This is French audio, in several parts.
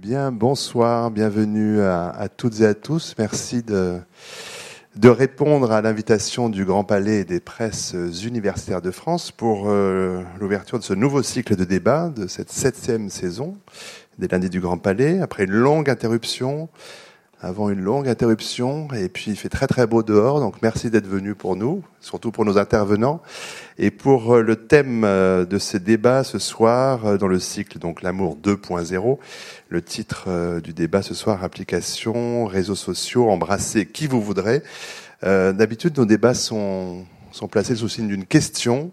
Bien, bonsoir, bienvenue à, toutes et à tous. Merci de, de répondre à l'invitation du Grand Palais des presses universitaires de France pour euh, l'ouverture de ce nouveau cycle de débat de cette septième saison des lundis du Grand Palais. Après une longue interruption, avant une longue interruption. Et puis il fait très très beau dehors, donc merci d'être venu pour nous, surtout pour nos intervenants. Et pour euh, le thème euh, de ce débat ce soir, euh, dans le cycle donc l'amour 2.0, le titre du débat ce soir, application, réseaux sociaux, embrasser qui vous voudrez. D'habitude, nos débats sont, sont placés sous signe d'une question.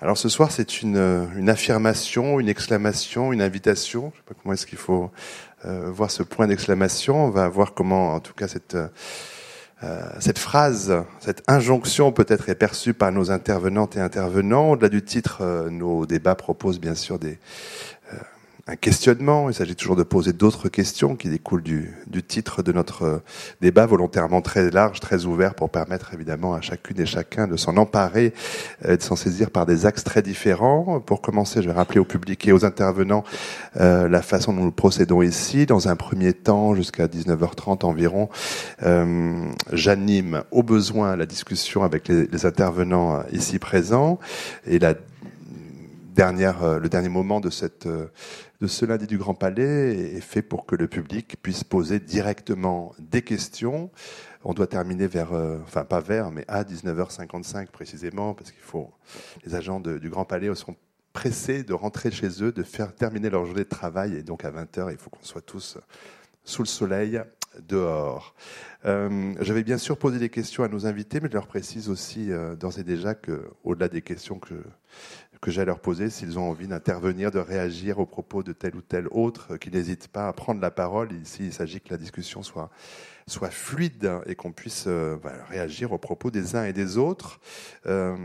Alors ce soir, c'est une, une affirmation, une exclamation, une invitation. Je sais pas comment est-ce qu'il faut voir ce point d'exclamation. On va voir comment, en tout cas, cette, euh, cette phrase, cette injonction peut-être est perçue par nos intervenantes et intervenants. Au-delà du titre, euh, nos débats proposent bien sûr des, un questionnement. Il s'agit toujours de poser d'autres questions qui découlent du, du, titre de notre euh, débat, volontairement très large, très ouvert, pour permettre évidemment à chacune et chacun de s'en emparer, euh, de s'en saisir par des axes très différents. Pour commencer, je vais rappeler au public et aux intervenants euh, la façon dont nous procédons ici. Dans un premier temps, jusqu'à 19h30 environ, euh, j'anime au besoin la discussion avec les, les intervenants ici présents. Et la dernière, le dernier moment de cette de ce lundi du Grand Palais est fait pour que le public puisse poser directement des questions. On doit terminer vers, euh, enfin pas vers, mais à 19h55 précisément, parce qu'il faut, les agents du Grand Palais sont pressés de rentrer chez eux, de faire terminer leur journée de travail, et donc à 20h, il faut qu'on soit tous sous le soleil dehors. Euh, J'avais bien sûr posé des questions à nos invités, mais je leur précise aussi euh, d'ores et déjà que, au-delà des questions que que j'ai à leur poser s'ils ont envie d'intervenir, de réagir aux propos de tel ou tel autre, qu'ils n'hésitent pas à prendre la parole. Ici, il s'agit que la discussion soit fluide et qu'on puisse euh, réagir aux propos des uns et des autres. Euh,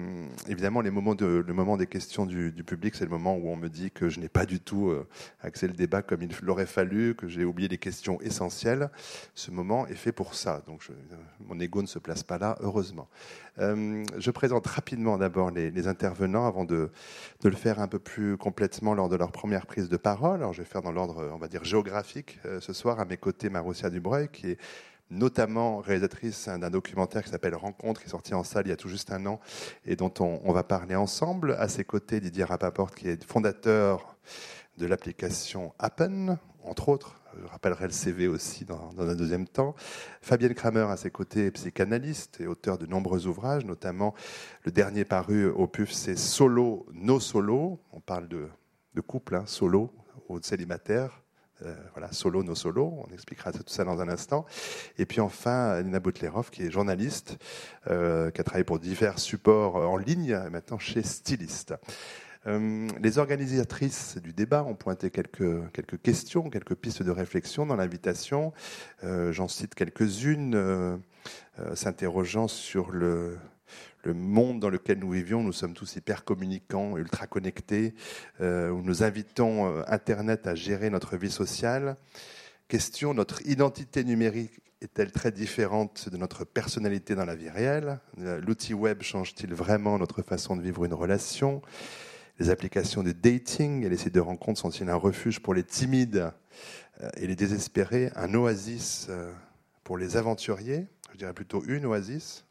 évidemment, le moment des questions du, public, c'est le moment où on me dit que je n'ai pas du tout euh, axé le débat comme il l'aurait fallu, que j'ai oublié les questions essentielles. Ce moment est fait pour ça. Donc, mon ego ne se place pas là, heureusement. Euh, je présente rapidement d'abord les, intervenants avant de, le faire un peu plus complètement lors de leur première prise de parole. Alors, je vais faire dans l'ordre, on va dire, géographique euh, ce soir. À mes côtés, Marussia Dubreuil, qui est notamment réalisatrice d'un documentaire qui s'appelle Rencontre, qui est sorti en salle il y a tout juste un an et dont on, on va parler ensemble. À ses côtés, Didier Rapaport, qui est fondateur de l'application Appen, entre autres. Je rappellerai le CV aussi dans, un deuxième temps. Fabienne Kramer, à ses côtés, psychanalyste et auteur de nombreux ouvrages, notamment le dernier paru au PUF, c'est Solo, No Solo. On parle de, couple, hein, solo ou de célibataire euh, voilà, solo, no solo, on expliquera tout ça dans un instant. Et puis enfin, Nina Boutlerov, qui est journaliste, euh, qui a travaillé pour divers supports en ligne, maintenant chez Styliste. Euh, les organisatrices du débat ont pointé quelques, questions, quelques pistes de réflexion dans l'invitation. Euh, J'en cite quelques-unes, euh, s'interrogeant sur le, monde dans lequel nous vivions, nous sommes tous hyper communicants, ultra connectés, où nous invitons Internet à gérer notre vie sociale. Question, notre identité numérique est-elle très différente de notre personnalité dans la vie réelle? L'outil web change-t-il vraiment notre façon de vivre une relation? Les applications de dating et les sites de rencontres sont-ils un refuge pour les timides euh, et les désespérés, un oasis pour les aventuriers Je dirais plutôt une oasis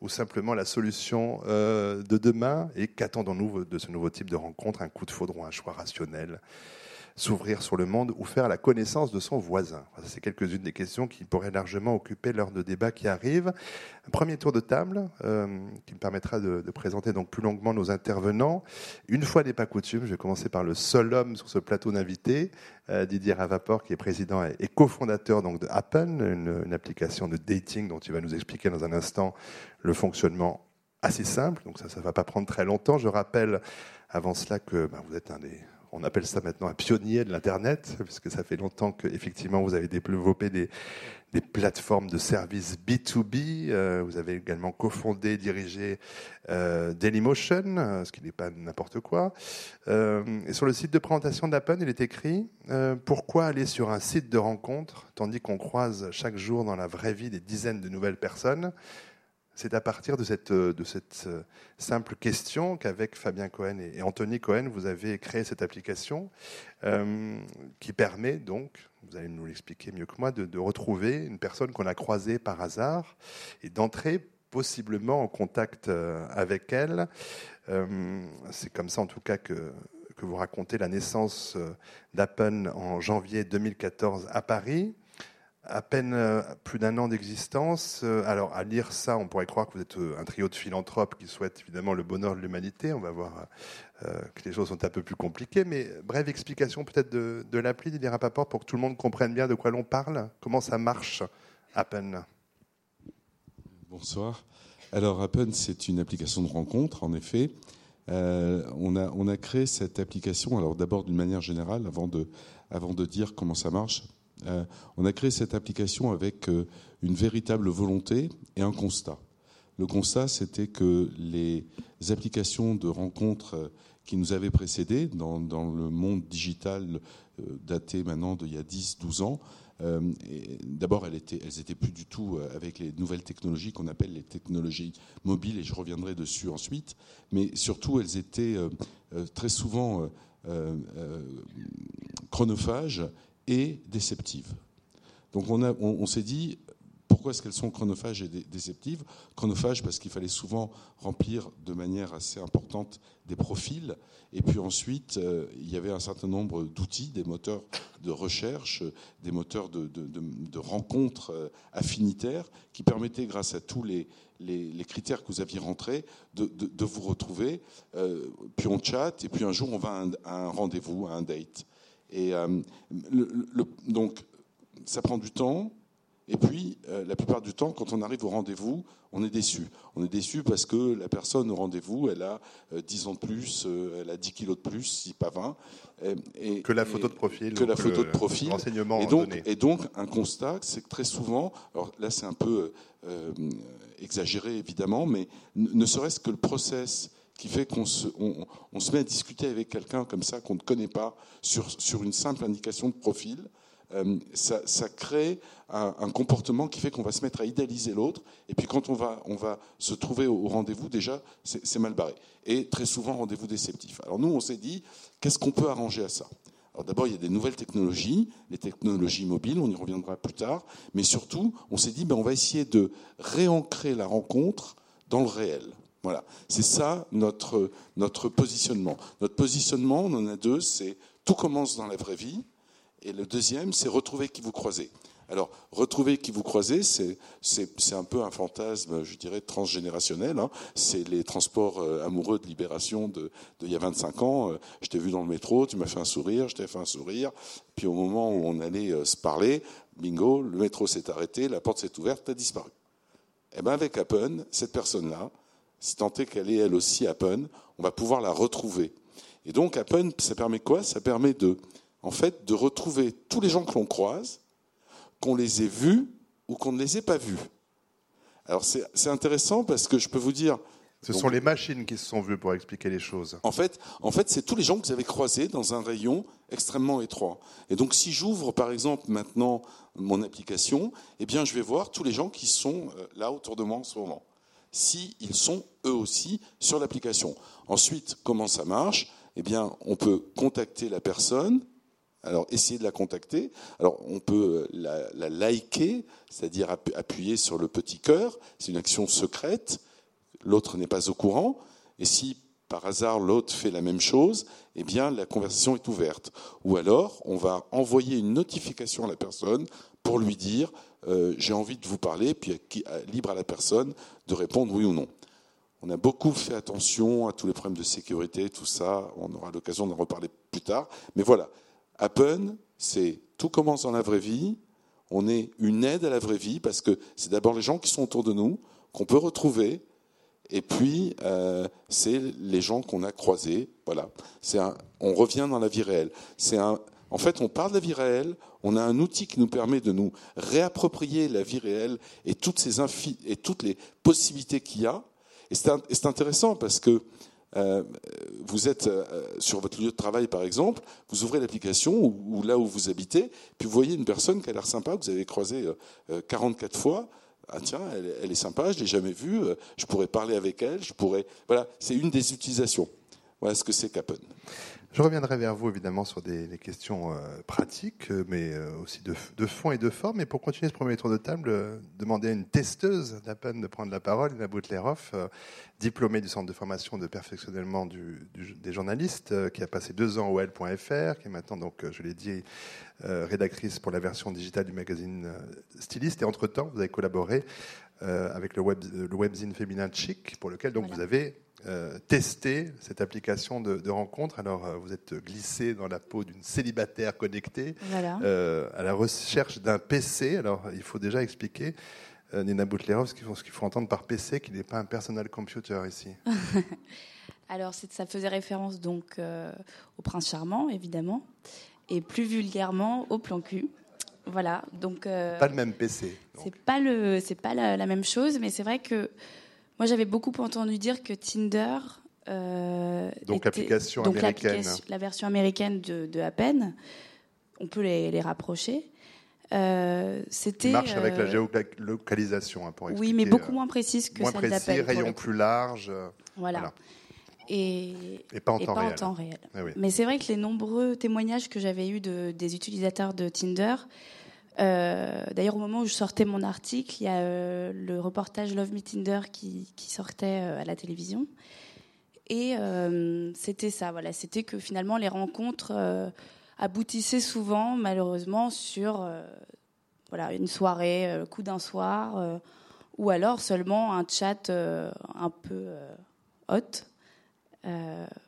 ou simplement la solution euh, de demain Et qu'attendons-nous de ce nouveau type de rencontre Un coup de foudre ou un choix rationnel S'ouvrir sur le monde ou faire la connaissance de son voisin C'est quelques-unes des questions qui pourraient largement occuper l'heure de débat qui arrive. Un premier tour de table euh, qui me permettra de, présenter donc plus longuement nos intervenants. Une fois n'est pas coutume, je vais commencer par le seul homme sur ce plateau d'invités, euh, Didier Ravaport, qui est président et, cofondateur donc de Appen, une, application de dating dont tu vas nous expliquer dans un instant le fonctionnement assez simple. Donc ça, ça va pas prendre très longtemps. Je rappelle avant cela que ben, vous êtes un des on appelle ça maintenant un pionnier de l'Internet, puisque ça fait longtemps que effectivement vous avez développé des, plateformes de services B2B. Euh, vous avez également cofondé, dirigé euh, Dailymotion, euh, ce qui n'est pas n'importe quoi. Et sur le site de présentation d'Appen, il est écrit Pourquoi aller sur un site de rencontre tandis qu'on croise chaque jour dans la vraie vie des dizaines de nouvelles personnes? C'est à partir de cette, de cette simple question qu'avec Fabien Cohen et Anthony Cohen, vous avez créé cette application qui permet donc, vous allez nous l'expliquer mieux que moi, de, de retrouver une personne qu'on a croisée par hasard et d'entrer possiblement en contact avec elle. c'est comme ça en tout cas que, que vous racontez la naissance d'Appen en janvier 2014 à Paris à peine euh, plus d'un an d'existence. Euh, alors, à lire ça, on pourrait croire que vous êtes euh, un trio de philanthropes qui souhaitent évidemment le bonheur de l'humanité. On va voir que les choses sont un peu plus compliquées. Mais brève explication peut-être de, l'appli d'Ilia Rapaport pour que tout le monde comprenne bien de quoi l'on parle. Comment ça marche, Appen Bonsoir. Alors, Appen, c'est une application de rencontre, en effet. on, a, créé cette application, alors d'abord d'une manière générale, avant de dire comment ça marche euh, on a créé cette application avec euh, une véritable volonté et un constat. Le constat, c'était que les applications de rencontres euh, qui nous avaient précédés dans, le monde digital daté maintenant d'il y a 10-12 ans, d'abord elles étaient, elles étaient plus du tout avec les nouvelles technologies qu'on appelle les technologies mobiles, et je reviendrai dessus ensuite, mais surtout elles étaient très souvent chronophages et déceptives. Donc on, on, s'est dit, pourquoi est-ce qu'elles sont chronophages et déceptives? Chronophages parce qu'il fallait souvent remplir de manière assez importante des profils, et puis ensuite euh, il y avait un certain nombre d'outils, des moteurs de recherche, des moteurs de, rencontres euh, affinitaires qui permettaient, grâce à tous les, les, critères que vous aviez rentrés, de, vous retrouver. Euh, puis on chatte, et puis un jour on va à un rendez-vous, à un date. Et euh, donc, ça prend du temps. Et puis, euh, la plupart du temps, quand on arrive au rendez-vous, on est déçu. On est déçu parce que la personne au rendez-vous, elle a 10 euh, ans de plus, elle a 10 kilos de plus, si pas 20. Et, que la photo de profil. Que la photo de profil. Renseignement et donc, et donc, un constat, c'est que très souvent, alors là, c'est un peu exagéré évidemment, mais ne serait-ce que le process qui fait qu'on se, met à discuter avec quelqu'un comme ça qu'on ne connaît pas sur, une simple indication de profil. Euh, ça, crée un, comportement qui fait qu'on va se mettre à idéaliser l'autre. Et puis quand on va, on va se trouver au, rendez-vous, déjà, c'est mal barré. Et très souvent, rendez-vous déceptif. Alors nous, on s'est dit, qu'est-ce qu'on peut arranger à ça? Alors d'abord, il y a des nouvelles technologies, les technologies mobiles, on y reviendra plus tard, mais surtout, on s'est dit, ben, on va essayer de réancrer la rencontre dans le réel. Voilà, c'est ça notre, notre positionnement. Notre positionnement, on en a deux, c'est tout commence dans la vraie vie, et le deuxième, c'est retrouver qui vous croisez. Alors, retrouver qui vous croisez, c'est, un peu un fantasme, je dirais, transgénérationnel. Hein. C'est les transports euh, amoureux de libération de, y a 25 ans. Euh, je t'ai vu dans le métro, tu m'as fait un sourire, je t'ai fait un sourire. Puis au moment où on allait euh, se parler, bingo, le métro s'est arrêté, la porte s'est ouverte, tu as disparu. Eh bien, avec Appen, cette personne-là, si tant est qu'elle est elle aussi Appen, on va pouvoir la retrouver. Et donc Appen, ça permet quoi? Ça permet de, en fait, de retrouver tous les gens que l'on croise, qu'on les ait vus ou qu'on ne les ait pas vus. Alors c'est intéressant parce que je peux vous dire. Ce sont les machines qui se sont vues pour expliquer les choses. En fait, en fait, c'est tous les gens que vous avez croisés dans un rayon extrêmement étroit. Et donc, si j'ouvre, par exemple, maintenant mon application, eh bien, je vais voir tous les gens qui sont euh, là autour de moi en ce moment s'ils sont eux aussi sur l'application. Ensuite, comment ça marche? Eh bien, on peut contacter la personne. Alors, essayer de la contacter. Alors, on peut la, la liker, c'est-à-dire appuyer sur le petit cœur. C'est une action secrète. L'autre n'est pas au courant. Et si par hasard l'autre fait la même chose, eh bien la conversation est ouverte. Ou alors, on va envoyer une notification à la personne pour lui dire euh, j'ai envie de vous parler, puis libre à la personne de répondre oui ou non. On a beaucoup fait attention à tous les problèmes de sécurité, tout ça. On aura l'occasion d'en reparler plus tard. Mais voilà, Appen, c'est tout commence dans la vraie vie. On est une aide à la vraie vie parce que c'est d'abord les gens qui sont autour de nous qu'on peut retrouver. Et puis, euh, c'est les gens qu'on a croisés. Voilà. C'est on revient dans la vie réelle. C'est un, en fait, on parle de la vie réelle, on a un outil qui nous permet de nous réapproprier la vie réelle et toutes, ces et toutes les possibilités qu'il y a. Et c'est intéressant parce que euh, vous êtes euh, sur votre lieu de travail, par exemple, vous ouvrez l'application ou, là où vous habitez, puis vous voyez une personne qui a l'air sympa, que vous avez croisé euh, 44 fois, ah tiens, elle, est sympa, je l'ai jamais vue, je pourrais parler avec elle, je pourrais. Voilà, c'est une des utilisations. Voilà ce que c'est Capen. Je reviendrai vers vous évidemment sur des, questions euh, pratiques, euh, mais euh, aussi de, fond et de forme. Et pour continuer ce premier tour de table, demander à une testeuse d'Appen de prendre la parole, Ina Boutleroff, diplômée du Centre de formation de perfectionnement des journalistes, qui a passé deux ans au L.fr, qui est maintenant, donc, je l'ai dit, rédactrice pour la version digitale du magazine Styliste. Et entre-temps, vous avez collaboré avec le, web, le webzine féminin Chic, pour lequel donc, vous avez euh, tester cette application de, rencontre. Alors, euh, vous êtes glissé dans la peau d'une célibataire connectée euh, à la recherche d'un PC. Alors, il faut déjà expliquer, Nina Boutlerov, ce qu'il faut, faut, entendre par PC, qu'il n'est pas un personal computer ici. Alors, ça faisait référence donc au prince charmant, évidemment, et plus vulgairement au plan cul. Voilà, donc. pas le même PC. C'est pas le, pas la, la, même chose, mais c'est vrai que moi, j'avais beaucoup entendu dire que Tinder. Euh, donc, l'application américaine. La version américaine de, de Appen, on peut les, rapprocher. Euh, c'était marche avec la euh, géolocalisation hein, pour expliquer, Oui, mais beaucoup moins précise que moins précis, rayon plus large. Voilà. Et, et, pas en temps réel. Eh mais c'est vrai que les nombreux témoignages que j'avais eus de, des utilisateurs de Tinder euh, d'ailleurs, au moment où je sortais mon article, il y a euh, le reportage Love Me Tinder qui, sortait euh, à la télévision. Et c'était ça, voilà. C'était que finalement, les rencontres aboutissaient souvent, malheureusement, sur voilà, une soirée, le coup d'un soir, ou alors seulement un chat un peu hot.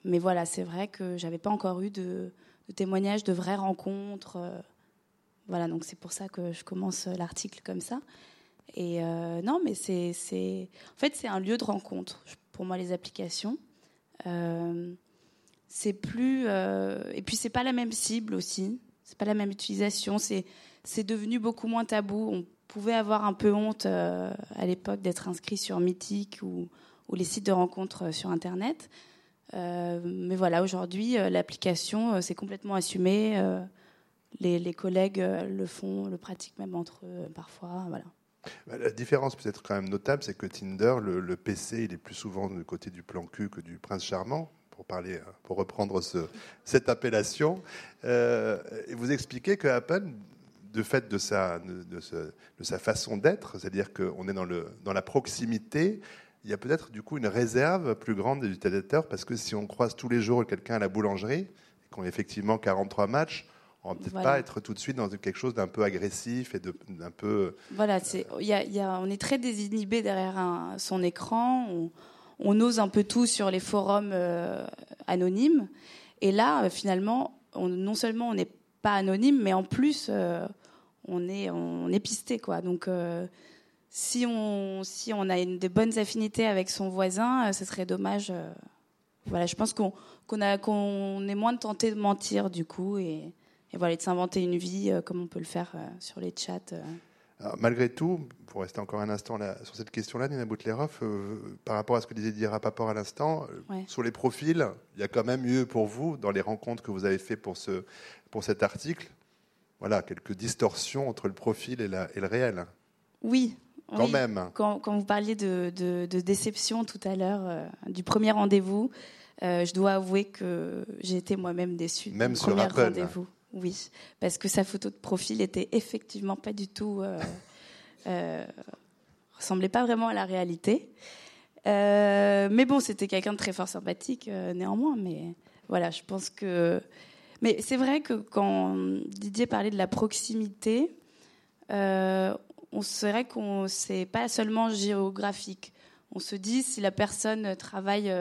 mais voilà, c'est vrai que j'avais pas encore eu de, de témoignages de vraies rencontres. Voilà, donc c'est pour ça que je commence l'article comme ça. Et euh, non, mais c'est, en fait, c'est un lieu de rencontre pour moi les applications. Euh, c'est plus euh, et puis c'est pas la même cible aussi. C'est pas la même utilisation. C'est c'est devenu beaucoup moins tabou. On pouvait avoir un peu honte à l'époque d'être inscrit sur Mythique ou, ou les sites de rencontres sur Internet. mais voilà, aujourd'hui, l'application, c'est complètement assumé les, collègues euh, le font, le pratiquent même entre eux parfois. Voilà. Bah, la différence peut-être quand même notable, c'est que Tinder, le, PC, il est plus souvent du côté du plan cul que du prince charmant, pour parler, euh, pour reprendre cette appellation. Euh, et vous expliquez que Apple, de fait de sa, façon d'être, c'est-à-dire qu'on est dans la proximité, il y a peut-être du coup une réserve plus grande des utilisateurs, parce que si on croise tous les jours quelqu'un à la boulangerie, et qu'on a effectivement 43 matchs, on va peut-être pas être tout de suite dans quelque chose d'un peu agressif et d'un peu. Euh, voilà, c'est, y y a, on est très désinhibé derrière un, son écran. On, on, ose un peu tout sur les forums euh, anonymes. Et là, euh, finalement, on, non seulement on n'est pas anonyme, mais en plus, on est, on est pisté, quoi. Donc, si on, si on a une, des bonnes affinités avec son voisin, ce serait dommage. voilà, je pense qu'on, qu'on est moins tenté de mentir du coup et et voilà, de s'inventer une vie euh, comme on peut le faire euh, sur les chats. Euh. malgré tout, pour rester encore un instant là, sur cette question-là, Nina Boutlerov, par rapport à ce que disait Dira Papor à l'instant, sur les profils, il y a quand même eu pour vous, dans les rencontres que vous avez fait pour, ce, pour cet article, voilà, quelques distorsions entre le profil et, la, et le réel. Oui. Quand même. Quand, quand, vous parliez de, de, déception tout à l'heure, du premier rendez-vous, je dois avouer que j'ai été moi-même déçue. Même sur premier rendez-vous. Oui, parce que sa photo de profil était effectivement pas du tout. Euh, euh, ressemblait pas vraiment à la réalité. Euh, mais bon, c'était quelqu'un de très fort sympathique néanmoins. Mais voilà, je pense que. Mais c'est vrai que quand Didier parlait de la proximité, on serait qu'on c'est pas seulement géographique. On se dit si la personne travaille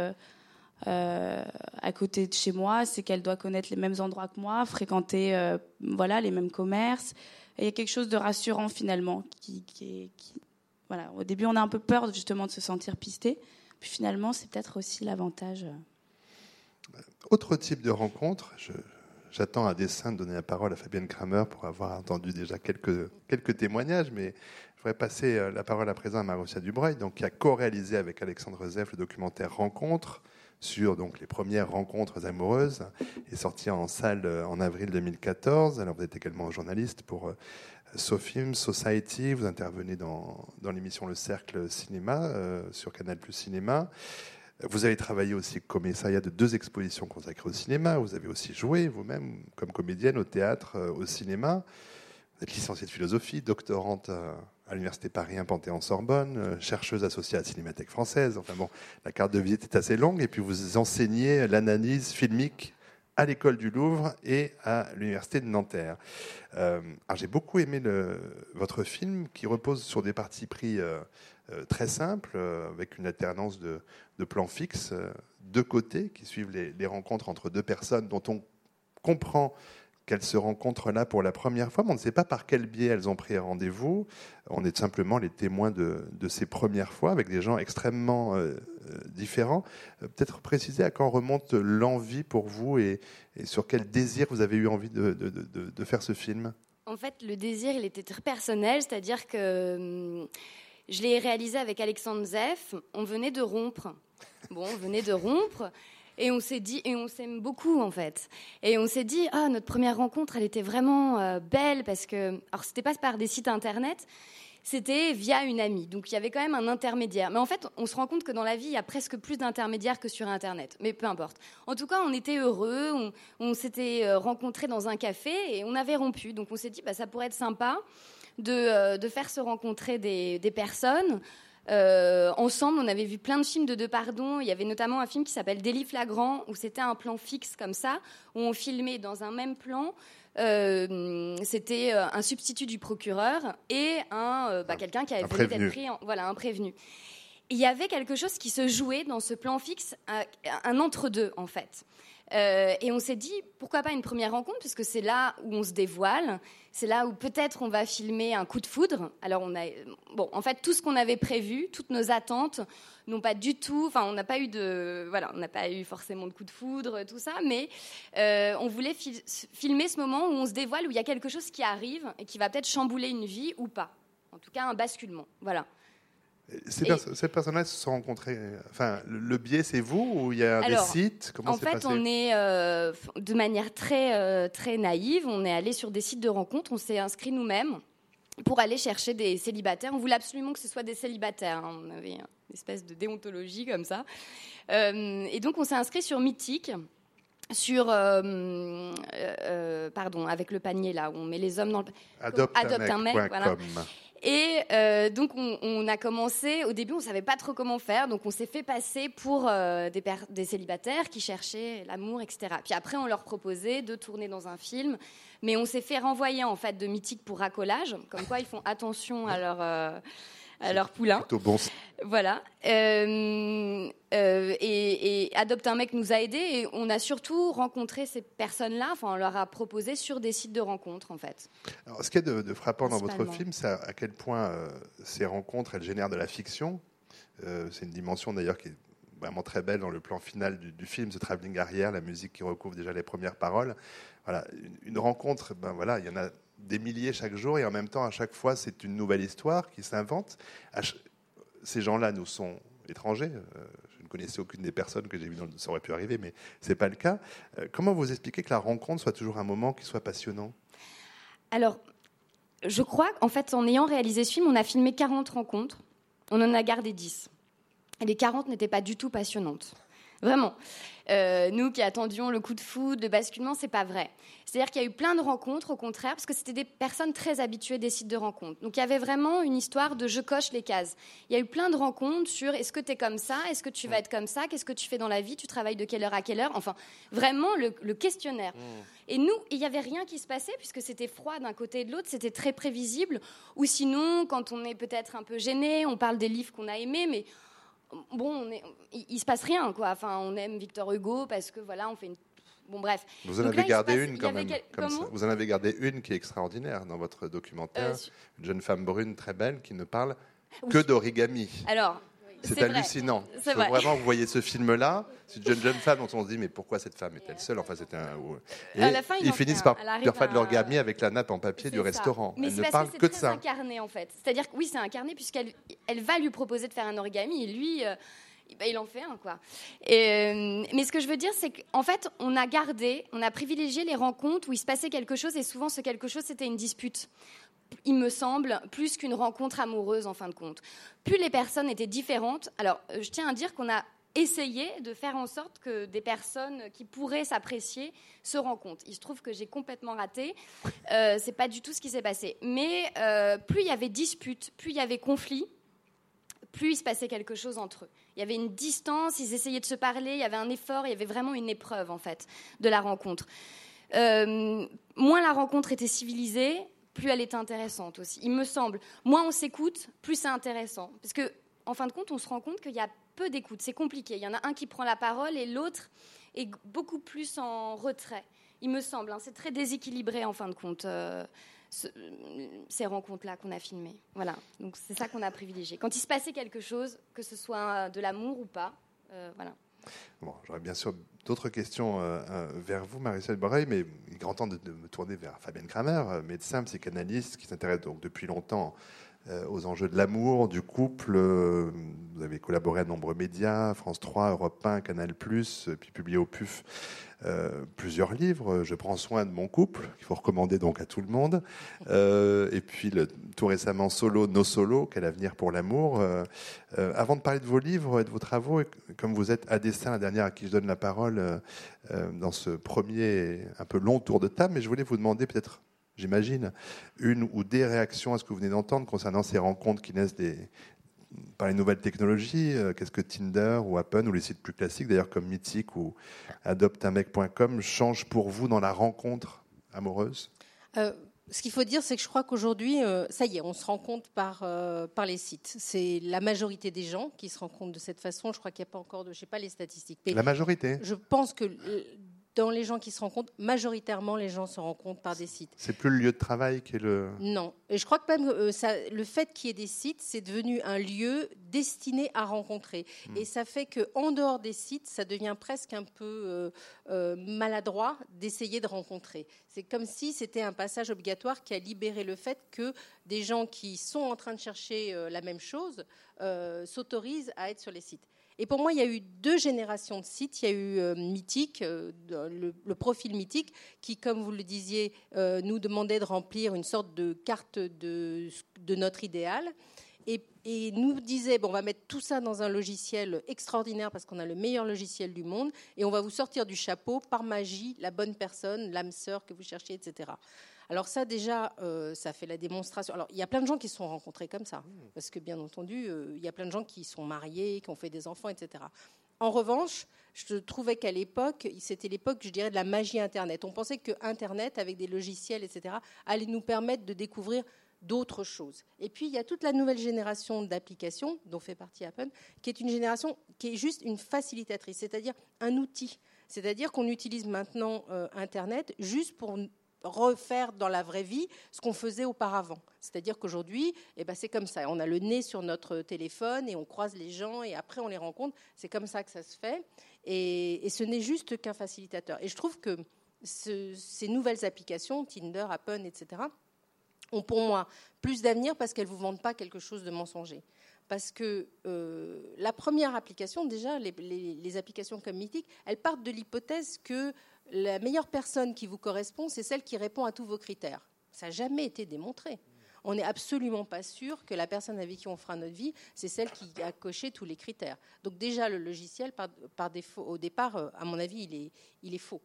euh, à côté de chez moi, c'est qu'elle doit connaître les mêmes endroits que moi, fréquenter euh, voilà les mêmes commerces. Il y a quelque chose de rassurant finalement. Qui, qui, voilà. Au début, on a un peu peur justement de se sentir pisté. Puis finalement, c'est peut-être aussi l'avantage. Autre type de rencontre, j'attends un dessin de donner la parole à Fabienne Kramer pour avoir entendu déjà quelques, quelques témoignages, mais je voudrais passer euh, la parole à présent à Marussia Dubreuil, donc, qui a co-réalisé avec Alexandre Zeff le documentaire Rencontre, sur donc les premières rencontres amoureuses est sorti en salle euh, en avril 2014. Alors vous êtes également journaliste pour euh, SoFilm, Society, vous intervenez dans, dans l'émission Le Cercle Cinéma sur Canal Plus Cinéma. Vous avez travaillé aussi commissariat de deux expositions consacrées au cinéma. Vous avez aussi joué vous-même comme comédienne au théâtre, au cinéma. Vous êtes licenciée de philosophie, doctorante à l'Université Paris 1 Panthéon-Sorbonne, euh, chercheuse associée à la Cinémathèque française. Enfin bon, la carte de visite est assez longue. Et puis vous enseignez l'analyse filmique à l'école du Louvre et à l'université de Nanterre. Euh, j'ai beaucoup aimé votre film qui repose sur des parties pris euh, très simples, avec une alternance de, plans fixes, de côtés, qui suivent les, rencontres entre deux personnes dont on comprend qu'elles se rencontrent là pour la première fois, mais on ne sait pas par quel biais elles ont pris rendez-vous. On est simplement les témoins de, ces premières fois avec des gens extrêmement euh, euh, différents. Euh, peut-être préciser à quand remonte l'envie pour vous et, sur quel désir vous avez eu envie de, faire ce film? En fait, le désir, il était très personnel, c'est-à-dire que hum, je l'ai réalisé avec Alexandre Zeff. On venait de rompre. Bon, on venait de rompre. Et on s'est dit, et on s'aime beaucoup en fait. Et on s'est dit, ah, notre première rencontre, elle était vraiment euh, belle parce que, alors c'était pas par des sites internet, c'était via une amie. Donc il y avait quand même un intermédiaire. Mais en fait, on se rend compte que dans la vie, il y a presque plus d'intermédiaires que sur Internet. Mais peu importe. En tout cas, on était heureux, on, s'était euh, rencontrés dans un café et on avait rompu. Donc on s'est dit, bah, ça pourrait être sympa de, euh, de faire se rencontrer des, des personnes. Euh, ensemble, on avait vu plein de films de Depardon. Il y avait notamment un film qui s'appelle Délit flagrant, où c'était un plan fixe comme ça, où on filmait dans un même plan. Euh, c'était euh, un substitut du procureur et un bah, quelqu'un qui avait venu d'être pris, voilà, un prévenu. Il y avait quelque chose qui se jouait dans ce plan fixe, un entre-deux en fait. Euh, et on s'est dit, pourquoi pas une première rencontre, puisque c'est là où on se dévoile, c'est là où peut-être on va filmer un coup de foudre. Alors on a, bon, en fait, tout ce qu'on avait prévu, toutes nos attentes, n'ont pas du tout, enfin, on n'a pas eu de, voilà, on n'a pas eu forcément de coup de foudre, tout ça, mais euh, on voulait filmer ce moment où on se dévoile, où il y a quelque chose qui arrive et qui va peut-être chambouler une vie ou pas. En tout cas, un basculement. Voilà. Ces, personnages se sont rencontrés. Enfin, le biais, c'est vous ou il y a des sites? Comment En fait, on est euh, de manière très euh, très naïve. On est allé sur des sites de rencontres. On s'est inscrit nous-mêmes pour aller chercher des célibataires. On voulait absolument que ce soit des célibataires. Hein. On avait une espèce de déontologie comme ça. Euh, et donc, on s'est inscrit sur Mythique sur pardon avec le panier là où on met les hommes dans le adopte, un mec, voilà. Et euh, donc, on, a commencé. Au début, on savait pas trop comment faire, donc on s'est fait passer pour euh, des, des, célibataires qui cherchaient l'amour, etc. Puis après, on leur proposait de tourner dans un film, mais on s'est fait renvoyer en fait de mythique pour racolage, comme quoi ils font attention à leur euh, leur poulain. bon. Voilà. Euh, euh, et, Adopte un mec nous a aidés et on a surtout rencontré ces personnes-là. Enfin, on leur a proposé sur des sites de rencontres, en fait. Alors, ce qui est de, frappant dans votre film, c'est à, quel point euh, ces rencontres, elles génèrent de la fiction. c'est une dimension d'ailleurs qui est vraiment très belle dans le plan final du, film, ce travelling arrière, la musique qui recouvre déjà les premières paroles. Voilà, une, une rencontre, ben voilà, il y en a des milliers chaque jour et en même temps, à chaque fois, c'est une nouvelle histoire qui s'invente. Ces gens-là nous sont étrangers. Euh, je ne connaissais aucune des personnes que j'ai vues, ça aurait pu arriver, mais ce n'est pas le cas. Euh, comment vous expliquez que la rencontre soit toujours un moment qui soit passionnant? Alors, je crois qu'en fait, en ayant réalisé ce film, on a filmé 40 rencontres, on en a gardé 10. Et les 40 n'étaient pas du tout passionnantes. Vraiment. Euh, nous qui attendions le coup de foudre, le basculement, c'est pas vrai. C'est-à-dire qu'il y a eu plein de rencontres, au contraire, parce que c'était des personnes très habituées des sites de rencontres. Donc il y avait vraiment une histoire de je coche les cases. Il y a eu plein de rencontres sur est-ce que tu es comme ça, est-ce que tu vas être comme ça, qu'est-ce que tu fais dans la vie, tu travailles de quelle heure à quelle heure, enfin vraiment le, questionnaire. Mmh. Et nous, il n'y avait rien qui se passait puisque c'était froid d'un côté et de l'autre, c'était très prévisible. Ou sinon, quand on est peut-être un peu gêné, on parle des livres qu'on a aimés, mais bon, il, se passe rien, quoi. Enfin, on aime Victor Hugo parce que voilà, on fait une. Bon, bref. Vous en avez gardé une quand même. Vous en avez gardé une qui est extraordinaire dans votre documentaire. Euh, une jeune femme brune très belle qui ne parle que d'origami. Alors, c'est hallucinant. C'est vraiment, vous voyez ce film-là, c'est une jeune, femme dont on se dit, mais pourquoi cette femme est-elle seule? Enfin, c'était un. Et ils finissent par faire de l'origami avec la nappe en papier du restaurant. Mais elle ne parle que de ça. C'est incarné en fait. C'est-à-dire que oui, c'est incarné puisqu'elle elle va lui proposer de faire un origami et lui. Euh, bah, il en fait un, quoi. Euh, mais ce que je veux dire, c'est qu'en fait, on a gardé, on a privilégié les rencontres où il se passait quelque chose et souvent ce quelque chose, c'était une dispute il me semble, plus qu'une rencontre amoureuse en fin de compte. Plus les personnes étaient différentes, alors euh, je tiens à dire qu'on a essayé de faire en sorte que des personnes qui pourraient s'apprécier se rencontrent. Il se trouve que j'ai complètement raté. Euh, c'est pas du tout ce qui s'est passé. Mais euh, plus il y avait disputes, plus il y avait conflits, plus il se passait quelque chose entre eux. Il y avait une distance, ils essayaient de se parler, il y avait un effort, il y avait vraiment une épreuve en fait de la rencontre. Euh, moins la rencontre était civilisée, plus elle était intéressante aussi. Il me semble, moins on s'écoute, plus c'est intéressant. Parce que, en fin de compte, on se rend compte qu'il y a peu d'écoute. C'est compliqué. Il y en a un qui prend la parole et l'autre est beaucoup plus en retrait. Il me semble. Hein. c'est très déséquilibré, en fin de compte. Euh, ces rencontres-là qu'on a filmées. Voilà, donc c'est ça qu'on a privilégié. Quand il se passait quelque chose, que ce soit de l'amour ou pas, euh, voilà. Bon, j'aurais bien sûr d'autres questions euh, euh, vers vous, Marie-Celle Borreuil, mais il est grand temps de, me tourner vers Fabienne Kramer, euh, médecin, psychanalyste, qui s'intéresse donc depuis longtemps aux enjeux de l'amour, du couple. Vous avez collaboré à nombreux médias, France 3, Europe 1, Canal+, puis publié au PUF euh, plusieurs livres. Je prends soin de mon couple, qu'il faut recommander donc à tout le monde. Euh, et puis tout récemment Solo, No Solo, quel avenir pour l'amour. Euh, avant de parler de vos livres et de vos travaux, comme vous êtes à dessin, la dernière à qui je donne la parole dans ce premier un peu long tour de table, mais je voulais vous demander peut-être j'imagine, une ou des réactions à ce que vous venez d'entendre concernant ces rencontres qui naissent des, par les nouvelles technologies, euh, qu'est-ce que Tinder ou Apple ou les sites plus classiques, d'ailleurs comme Mythic ou adoptamec.com, changent pour vous dans la rencontre amoureuse? Euh, ce qu'il faut dire, c'est que je crois qu'aujourd'hui, euh, ça y est, on se rend compte par, par les sites. C'est la majorité des gens qui se compte de cette façon. Je crois qu'il n'y a pas encore de, je sais pas les statistiques. la majorité. Je pense que dans les gens qui se rencontrent, majoritairement, les gens se rencontrent par des sites. C'est plus le lieu de travail qui est le. Non. Et je crois que même euh, ça, le fait qu'il y ait des sites, c'est devenu un lieu destiné à rencontrer. Hmm. Et ça fait qu'en dehors des sites, ça devient presque un peu euh, euh, maladroit d'essayer de rencontrer. C'est comme si c'était un passage obligatoire qui a libéré le fait que des gens qui sont en train de chercher la même chose s'autorisent à être sur les sites. Et pour moi, il y a eu deux générations de sites. Il y a eu euh, Mythique, euh, le, profil Mythique, qui, comme vous le disiez, euh, nous demandait de remplir une sorte de carte de, notre idéal. Et, nous disait, bon, on va mettre tout ça dans un logiciel extraordinaire parce qu'on a le meilleur logiciel du monde, et on va vous sortir du chapeau, par magie, la bonne personne, l'âme sœur que vous cherchez, etc. Alors ça déjà, euh, ça fait la démonstration. Alors il y a plein de gens qui se sont rencontrés comme ça, parce que bien entendu, euh, il y a plein de gens qui sont mariés, qui ont fait des enfants, etc. En revanche, je trouvais qu'à l'époque, c'était l'époque, je dirais, de la magie Internet. On pensait que Internet, avec des logiciels, etc., allait nous permettre de découvrir d'autres choses. Et puis, il y a toute la nouvelle génération d'applications, dont fait partie Apple, qui est une génération qui est juste une facilitatrice, c'est-à-dire un outil. C'est-à-dire qu'on utilise maintenant euh, Internet juste pour refaire dans la vraie vie ce qu'on faisait auparavant. C'est-à-dire qu'aujourd'hui, eh ben, c'est comme ça. On a le nez sur notre téléphone et on croise les gens et après on les rencontre. C'est comme ça que ça se fait. Et, ce n'est juste qu'un facilitateur. Et je trouve que ces nouvelles applications, Tinder, Apple, etc., ont pour moi plus d'avenir parce qu'elles ne vous vendent pas quelque chose de mensonger. Parce que euh, la première application, déjà, les, les applications comme Mythic, elles partent de l'hypothèse que la meilleure personne qui vous correspond, c'est celle qui répond à tous vos critères. Ça n'a jamais été démontré. On n'est absolument pas sûr que la personne avec qui on fera notre vie, c'est celle qui a coché tous les critères. Donc déjà, le logiciel, par, défaut, au départ, euh, à mon avis, il est, faux.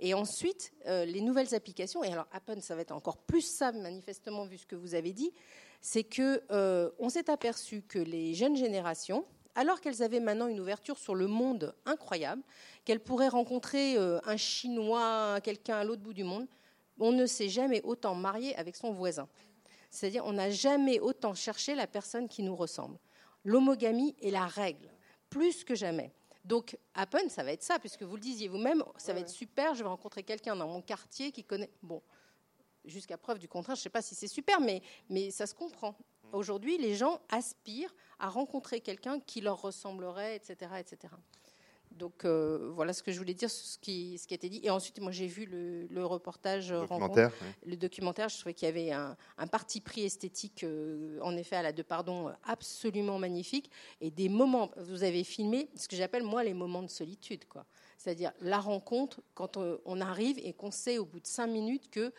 Et ensuite, euh, les nouvelles applications, et alors Apple, ça va être encore plus ça, manifestement, vu ce que vous avez dit, c'est qu'on euh, s'est aperçu que les jeunes générations, alors qu'elles avaient maintenant une ouverture sur le monde incroyable, qu'elles pourraient rencontrer euh, un Chinois, quelqu'un à l'autre bout du monde, on ne s'est jamais autant marié avec son voisin. C'est-à-dire, on n'a jamais autant cherché la personne qui nous ressemble. L'homogamie est la règle, plus que jamais. Donc, Apple, ça va être ça, puisque vous le disiez vous-même, ça va être super, je vais rencontrer quelqu'un dans mon quartier qui connaît. Bon, jusqu'à preuve du contraire, je ne sais pas si c'est super, mais, mais ça se comprend. Aujourd'hui, les gens aspirent à rencontrer quelqu'un qui leur ressemblerait, etc. etc. Donc euh, voilà ce que je voulais dire, ce qui, ce qui a été dit. Et ensuite, moi j'ai vu le, reportage le documentaire, le documentaire. Je trouvais qu'il y avait un, parti pris esthétique, euh, en effet, à la de pardon, absolument magnifique. Et des moments, vous avez filmé ce que j'appelle moi les moments de solitude, quoi. C'est-à-dire la rencontre quand on, arrive et qu'on sait au bout de cinq minutes que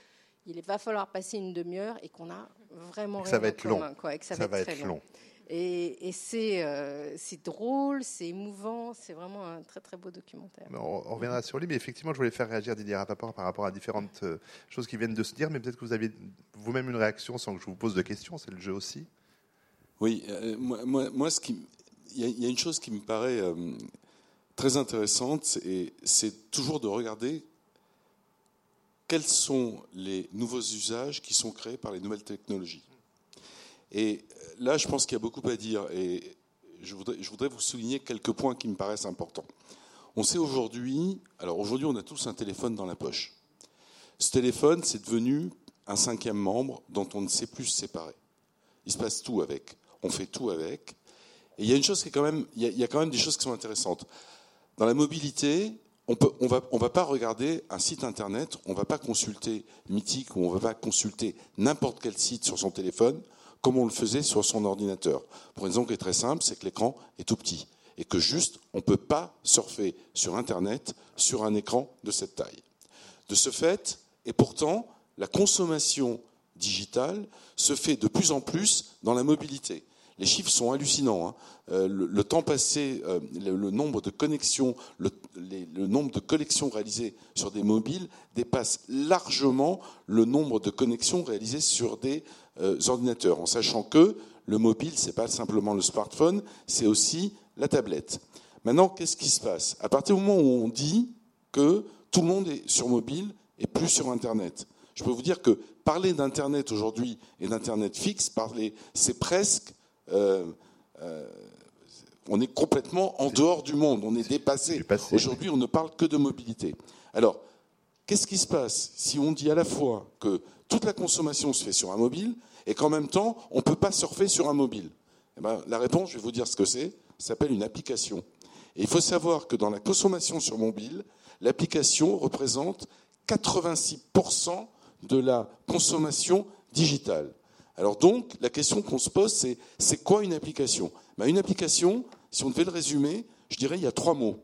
il va falloir passer une demi-heure et qu'on a vraiment rien ça va être long. Quoi, que ça, va, être, long. Et, euh, c'est drôle, c'est émouvant, c'est vraiment un très très beau documentaire. On, reviendra sur lui, mais effectivement, je voulais faire réagir Didier Rapaport par rapport à différentes euh, choses qui viennent de se dire, mais peut-être que vous avez vous-même une réaction sans que je vous pose de questions, c'est le jeu aussi. Oui, euh, moi, moi, ce qui, il y, a une chose qui me paraît très intéressante, et c'est toujours de regarder quels sont les nouveaux usages qui sont créés par les nouvelles technologies. Et là, je pense qu'il y a beaucoup à dire et je voudrais, vous souligner quelques points qui me paraissent importants. On sait aujourd'hui, alors aujourd'hui, on a tous un téléphone dans la poche. Ce téléphone, c'est devenu un cinquième membre dont on ne sait plus se séparer. Il se passe tout avec. On fait tout avec. Et il y a une chose quand même, il y a, quand même des choses qui sont intéressantes. Dans la mobilité, on ne va, pas regarder un site internet, on ne va pas consulter Mythique ou on ne va pas consulter n'importe quel site sur son téléphone comme on le faisait sur son ordinateur. Pour une raison qui est très simple, c'est que l'écran est tout petit et que juste, on ne peut pas surfer sur Internet sur un écran de cette taille. De ce fait, et pourtant, la consommation digitale se fait de plus en plus dans la mobilité. Les chiffres sont hallucinants. Hein. Euh, le, temps passé, euh, le, nombre de connexions, le, nombre de collections réalisées sur des mobiles dépasse largement le nombre de connexions réalisées sur des euh, ordinateurs, en sachant que le mobile, ce n'est pas simplement le smartphone, c'est aussi la tablette. Maintenant, qu'est-ce qui se passe? À partir du moment où on dit que tout le monde est sur mobile et plus sur Internet, je peux vous dire que parler d'Internet aujourd'hui et d'Internet fixe, parler, c'est presque euh, euh, on est complètement en dehors du monde, on est dépassé. Aujourd'hui, on ne parle que de mobilité. Alors, qu'est-ce qui se passe si on dit à la fois que toute la consommation se fait sur un mobile et qu'en même temps, on ne peut pas surfer sur un mobile? Eh ben, La réponse, je vais vous dire ce que c'est, s'appelle une application. Et il faut savoir que dans la consommation sur mobile, l'application représente 86% de la consommation digitale. Alors donc, la question qu'on se pose, c'est c'est quoi une application? Ben, Une application, si on devait le résumer, je dirais il y a trois mots.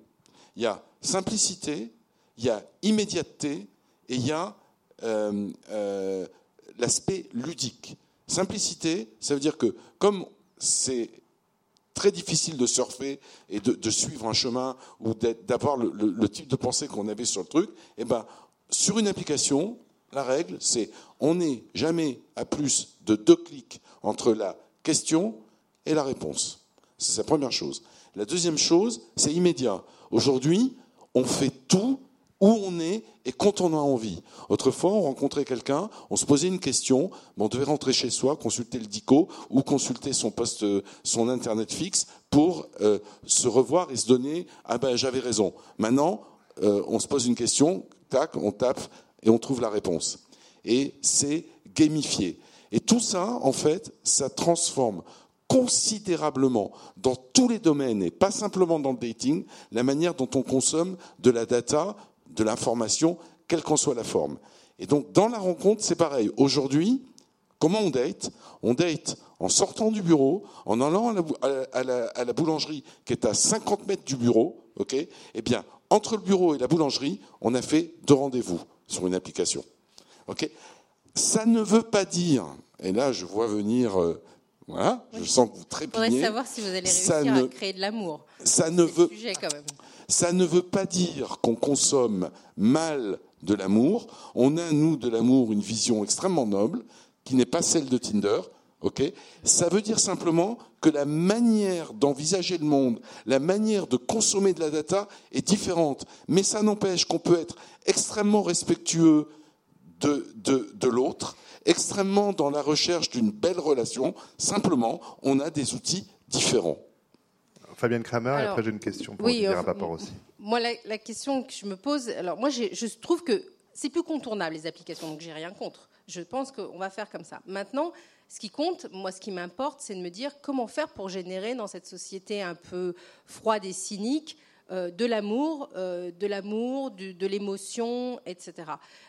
Il y a simplicité, il y a immédiateté et il y a euh, euh, l'aspect ludique. Simplicité, ça veut dire que comme c'est très difficile de surfer et de, suivre un chemin ou d'avoir le, type de pensée qu'on avait sur le truc, eh ben, sur une application, la règle, c'est on n'est jamais à plus de deux clics entre la question et la réponse. C'est la première chose. La deuxième chose, c'est immédiat. Aujourd'hui, on fait tout où on est et quand on a envie. Autrefois, on rencontrait quelqu'un, on se posait une question, on devait rentrer chez soi, consulter le DICO ou consulter son poste, son internet fixe pour euh, se revoir et se donner ah ben j'avais raison. Maintenant, euh, on se pose une question, tac, on tape et on trouve la réponse. Et c'est gamifié. Et tout ça, en fait, ça transforme considérablement dans tous les domaines et pas simplement dans le dating, la manière dont on consomme de la data, de l'information, quelle qu'en soit la forme. Et donc, dans la rencontre, c'est pareil. Aujourd'hui, comment on date? On date en sortant du bureau, en allant à la, boulangerie qui est à 50 mètres du bureau, ok? Eh bien, entre le bureau et la boulangerie, on a fait deux rendez-vous sur une application. ok Ça ne veut pas dire, et là je vois venir, euh, voilà, je sens que vous trépignez. Voudrais savoir si vous allez réussir à créer de l'amour. Ça ne veut. Quand même. Ça ne veut pas dire qu'on consomme mal de l'amour. On a, nous, de l'amour, une vision extrêmement noble, qui n'est pas celle de Tinder. Ok ça veut dire simplement que la manière d'envisager le monde, la manière de consommer de la data est différente. Mais ça n'empêche qu'on peut être extrêmement respectueux de, de, de l'autre, extrêmement dans la recherche d'une belle relation. Simplement, on a des outils différents. Fabienne Kramer, et après j'ai une question pour oui, euh, aussi. Moi, la, question que je me pose, alors moi je trouve que c'est plus contournable les applications, donc j'ai rien contre. Je pense qu'on va faire comme ça. Maintenant, ce qui compte, moi ce qui m'importe, c'est de me dire comment faire pour générer dans cette société un peu froide et cynique de l'amour, euh, de l'amour, de l'émotion, etc.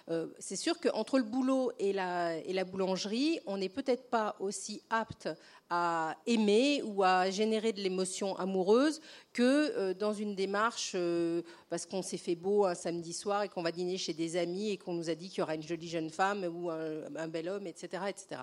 Euh, c'est sûr qu'entre le boulot et la, et la boulangerie, on n'est peut-être pas aussi apte à aimer ou à générer de l'émotion amoureuse que dans une démarche parce qu'on s'est fait beau un samedi soir et qu'on va dîner chez des amis et qu'on nous a dit qu'il y aura une jolie jeune femme ou un, bel homme, etc., etc.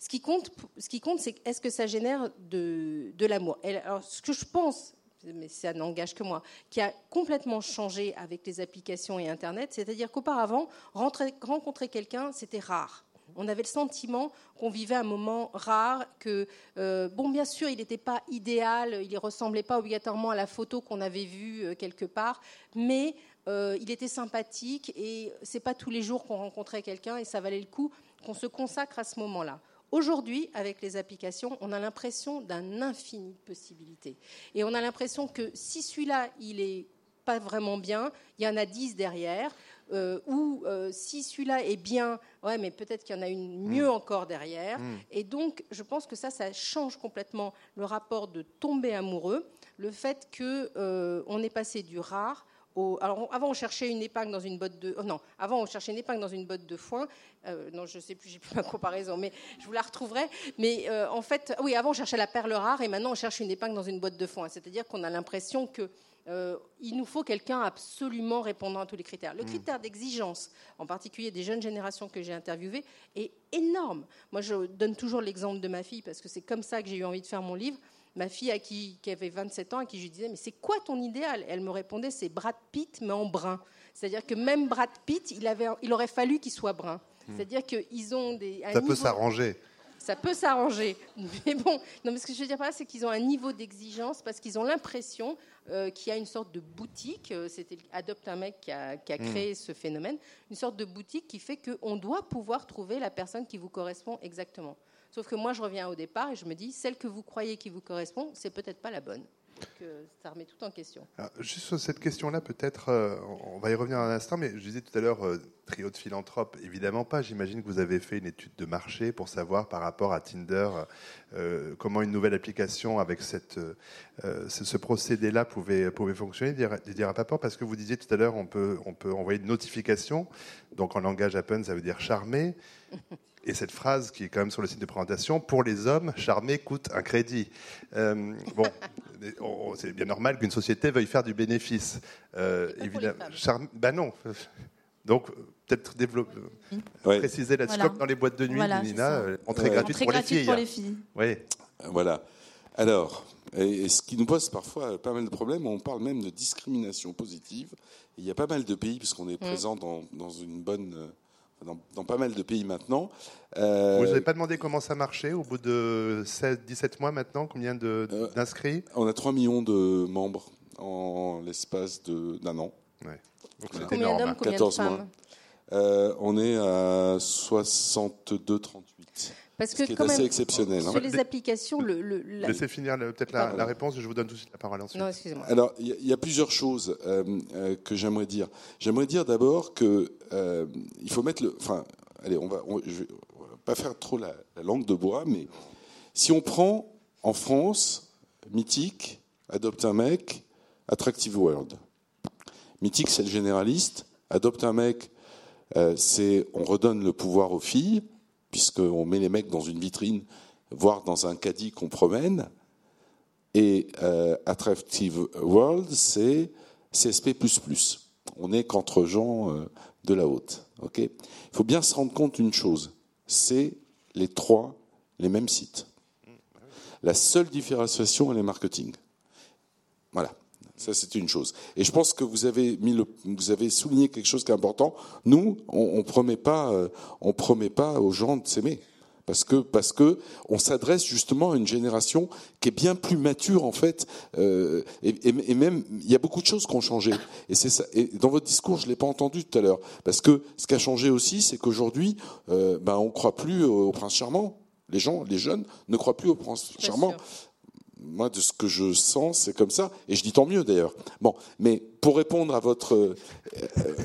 Ce qui compte, ce qui compte, c'est est-ce que ça génère de, de l'amour? Alors, ce que je pense mais ça n'engage que moi, qui a complètement changé avec les applications et Internet. C'est-à-dire qu'auparavant, rencontrer quelqu'un, c'était rare. On avait le sentiment qu'on vivait un moment rare, que, euh, bon, bien sûr, il n'était pas idéal, il ne ressemblait pas obligatoirement à la photo qu'on avait vue euh, quelque part, mais euh, il était sympathique et c'est pas tous les jours qu'on rencontrait quelqu'un et ça valait le coup qu'on se consacre à ce moment-là. Aujourd'hui, avec les applications, on a l'impression d'un infini de possibilités. Et on a l'impression que si celui-là, il est pas vraiment bien, il y en a dix derrière. Euh, ou euh, si celui-là est bien, ouais, mais peut-être qu'il y en a une mieux mm. encore derrière. Mm. Et donc, je pense que ça, ça change complètement le rapport de tomber amoureux, le fait qu'on euh, est passé du rare alors, avant, on cherchait une épingle dans une botte de. Oh non, avant, on cherchait une épingle dans une botte de foin. Euh, non, je ne sais plus, j'ai plus ma comparaison, mais je vous la retrouverai. Mais euh, en fait, oui, avant, on cherchait la perle rare et maintenant, on cherche une épingle dans une botte de foin. C'est-à-dire qu'on a l'impression que. Euh, il nous faut quelqu'un absolument répondant à tous les critères. Le hmm. critère d'exigence, en particulier des jeunes générations que j'ai interviewées, est énorme. Moi, je donne toujours l'exemple de ma fille parce que c'est comme ça que j'ai eu envie de faire mon livre ma fille à qui, avait 27 ans, à qui je disais, mais c'est quoi ton idéal? Elle me répondait, c'est Brad Pitt, mais en brun. C'est-à-dire que même Brad Pitt, il, avait, il aurait fallu qu'il soit brun. Hmm. C'est-à-dire qu'ils ont des... Ça peut s'arranger. Ça peut s'arranger. Mais bon, non, mais ce que je veux dire par là, c'est qu'ils ont un niveau d'exigence parce qu'ils ont l'impression euh, qu'il y a une sorte de boutique. Euh, c'était Adopte un mec qui a, qui a hmm. créé ce phénomène. Une sorte de boutique qui fait qu'on doit pouvoir trouver la personne qui vous correspond exactement. Sauf que moi, je reviens au départ et je me dis, celle que vous croyez qui vous correspond, c'est peut-être pas la bonne. Euh, ça remet tout en question. juste sur cette question-là, peut-être, euh, on va y revenir un instant, mais je disais tout à l'heure, euh, trio de philanthropes, évidemment pas. J'imagine que vous avez fait une étude de marché pour savoir par rapport à Tinder comment une nouvelle application avec cette, ce, procédé-là pouvait, pouvait fonctionner. Didier Rapaport, parce que vous disiez tout à l'heure, on peut, on peut envoyer une notification, donc en langage Apple, ça veut dire charmer. et cette phrase qui est quand même sur le site de présentation, pour les hommes, charmer coûte un crédit. Euh, bon, c'est bien normal qu'une société veuille faire du bénéfice. Euh, évidemment, charme, ben non. Donc, peut-être développer, préciser la scope dans les boîtes de nuit, Nina, euh, entrée gratuite, pour, les filles. pour les filles. Oui. Voilà. Alors, et ce qui nous pose parfois pas mal de problèmes, on parle même de discrimination positive. Il y a pas mal de pays, puisqu'on est mm. présent dans, dans, une bonne dans, pas mal de pays maintenant. Euh, Vous n'avez pas demandé comment ça marchait au bout de 16, 17 mois maintenant Combien euh, d'inscrits On a 3 millions de membres en l'espace d'un an. Ouais. Donc c'est combien d'hommes, 14 mois. Euh, on est à 62-38. Parce que ce qui est assez exceptionnel. Sur hein. les applications, le, laissez finir peut-être la, réponse. Je vous donne tout de suite la parole ensuite. Non, excusez-moi. Alors, il y, a plusieurs choses que j'aimerais dire. J'aimerais dire d'abord que euh, il faut mettre le. Enfin, allez, on va, je vais pas faire trop la, langue de bois, mais si on prend en France, Mythique, Adopte un mec, Attractive World. Mythique, c'est le généraliste. Adopte un mec, euh, c'est on redonne le pouvoir aux filles, puisqu'on met les mecs dans une vitrine, voire dans un caddie qu'on promène. Et euh, Attractive World, c'est CSP. On n'est qu'entre gens de la haute. Il faut bien se rendre compte d'une chose, c'est les trois les mêmes sites. La seule différenciation, elle est marketing. Voilà. Ça, c'est une chose. Et je pense que vous avez mis le, vous avez souligné quelque chose qui est important. Nous, on, on promet pas, euh, on promet pas aux gens de s'aimer. Parce que parce que on s'adresse justement à une génération qui est bien plus mature en fait euh, et, et, même il y a beaucoup de choses qui ont changé. Et c'est ça et dans votre discours je l'ai pas entendu tout à l'heure. Parce que ce qui a changé aussi c'est qu'aujourd'hui euh, ben on croit plus au, prince charmant. Les gens les jeunes ne croient plus au prince charmant moi, de ce que je sens, c'est comme ça. Et je dis tant mieux d'ailleurs. Bon, mais pour répondre à votre. Euh,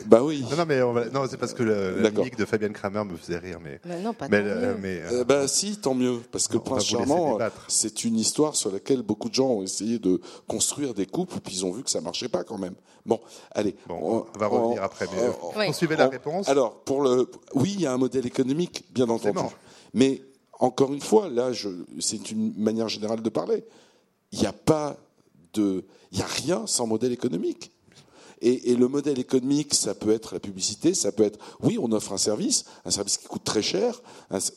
bah oui. Non, non mais non, c'est parce que le, la de Fabienne Kramer me faisait rire. Mais, bah non, pas mais, euh, mais euh, bah si, tant mieux. Parce que Prince Charmant, c'est une histoire sur laquelle beaucoup de gens ont essayé de construire des couples, puis ils ont vu que ça marchait pas quand même. Bon, allez. on, va revenir après. Mais on, suivait la réponse. Alors, pour le. Oui, il y a un modèle économique, bien entendu. Mais encore une fois, là, c'est une manière générale de parler il n'y a pas de, il n'y a rien sans modèle économique. Et, le modèle économique, ça peut être la publicité, ça peut être, oui, on offre un service, un service qui coûte très cher.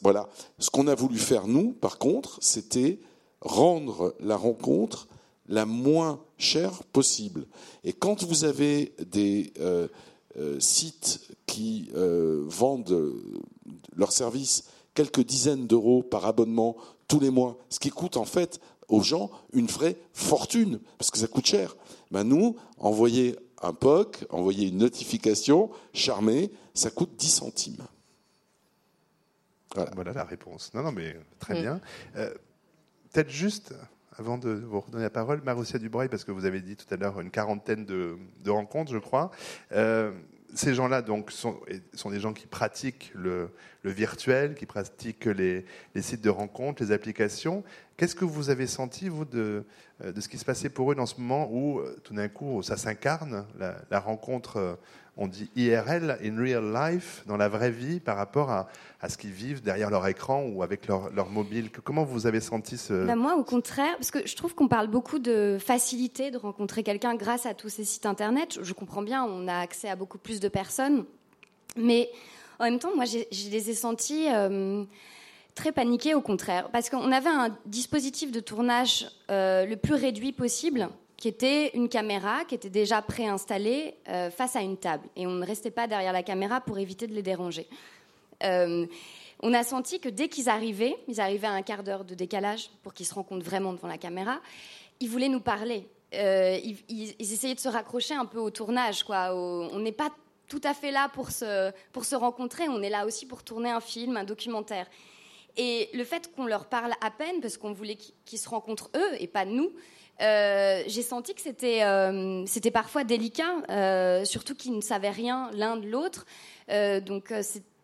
voilà. Ce qu'on a voulu faire, nous, par contre, c'était rendre la rencontre la moins chère possible. Et quand vous avez des euh, euh, sites qui euh, vendent leurs services quelques dizaines d'euros par abonnement tous les mois, ce qui coûte en fait aux gens une vraie fortune, parce que ça coûte cher. Ben nous, envoyer un POC, envoyer une notification, charmer, ça coûte 10 centimes. Voilà. la réponse. Non, non, mais très bien. Euh, peut-être juste, avant de vous redonner la parole, Marussia Dubreuil, parce que vous avez dit tout à l'heure une quarantaine de, rencontres, je crois. Euh, ces gens-là donc sont, des gens qui pratiquent le, virtuel, qui pratiquent les, sites de rencontres, les applications. Qu'est-ce que vous avez senti, vous, de, euh, ce qui se passait pour eux dans ce moment où, euh, tout d'un coup, ça s'incarne, la, rencontre, euh, on dit IRL, in real life, dans la vraie vie, par rapport à, à ce qu'ils vivent derrière leur écran ou avec leur, leur mobile Comment vous avez senti ce... Bah, moi, au contraire, parce que je trouve qu'on parle beaucoup de facilité de rencontrer quelqu'un grâce à tous ces sites Internet. Je comprends bien, on a accès à beaucoup plus de personnes. Mais en même temps, moi, je les ai sentis très paniqué, au contraire, parce qu'on avait un dispositif de tournage euh, le plus réduit possible, qui était une caméra qui était déjà préinstallée euh, face à une table, et on ne restait pas derrière la caméra pour éviter de les déranger. Euh, on a senti que dès qu'ils arrivaient, ils arrivaient à un quart d'heure de décalage pour qu'ils se rencontrent vraiment devant la caméra, ils voulaient nous parler. Ils, essayaient de se raccrocher un peu au tournage. Quoi, on n'est pas tout à fait là pour se, pour se rencontrer, on est là aussi pour tourner un film, un documentaire. Et le fait qu'on leur parle à peine, parce qu'on voulait qu'ils se rencontrent eux et pas nous, euh, j'ai senti que c'était euh, parfois délicat, euh, surtout qu'ils ne savaient rien l'un de l'autre. donc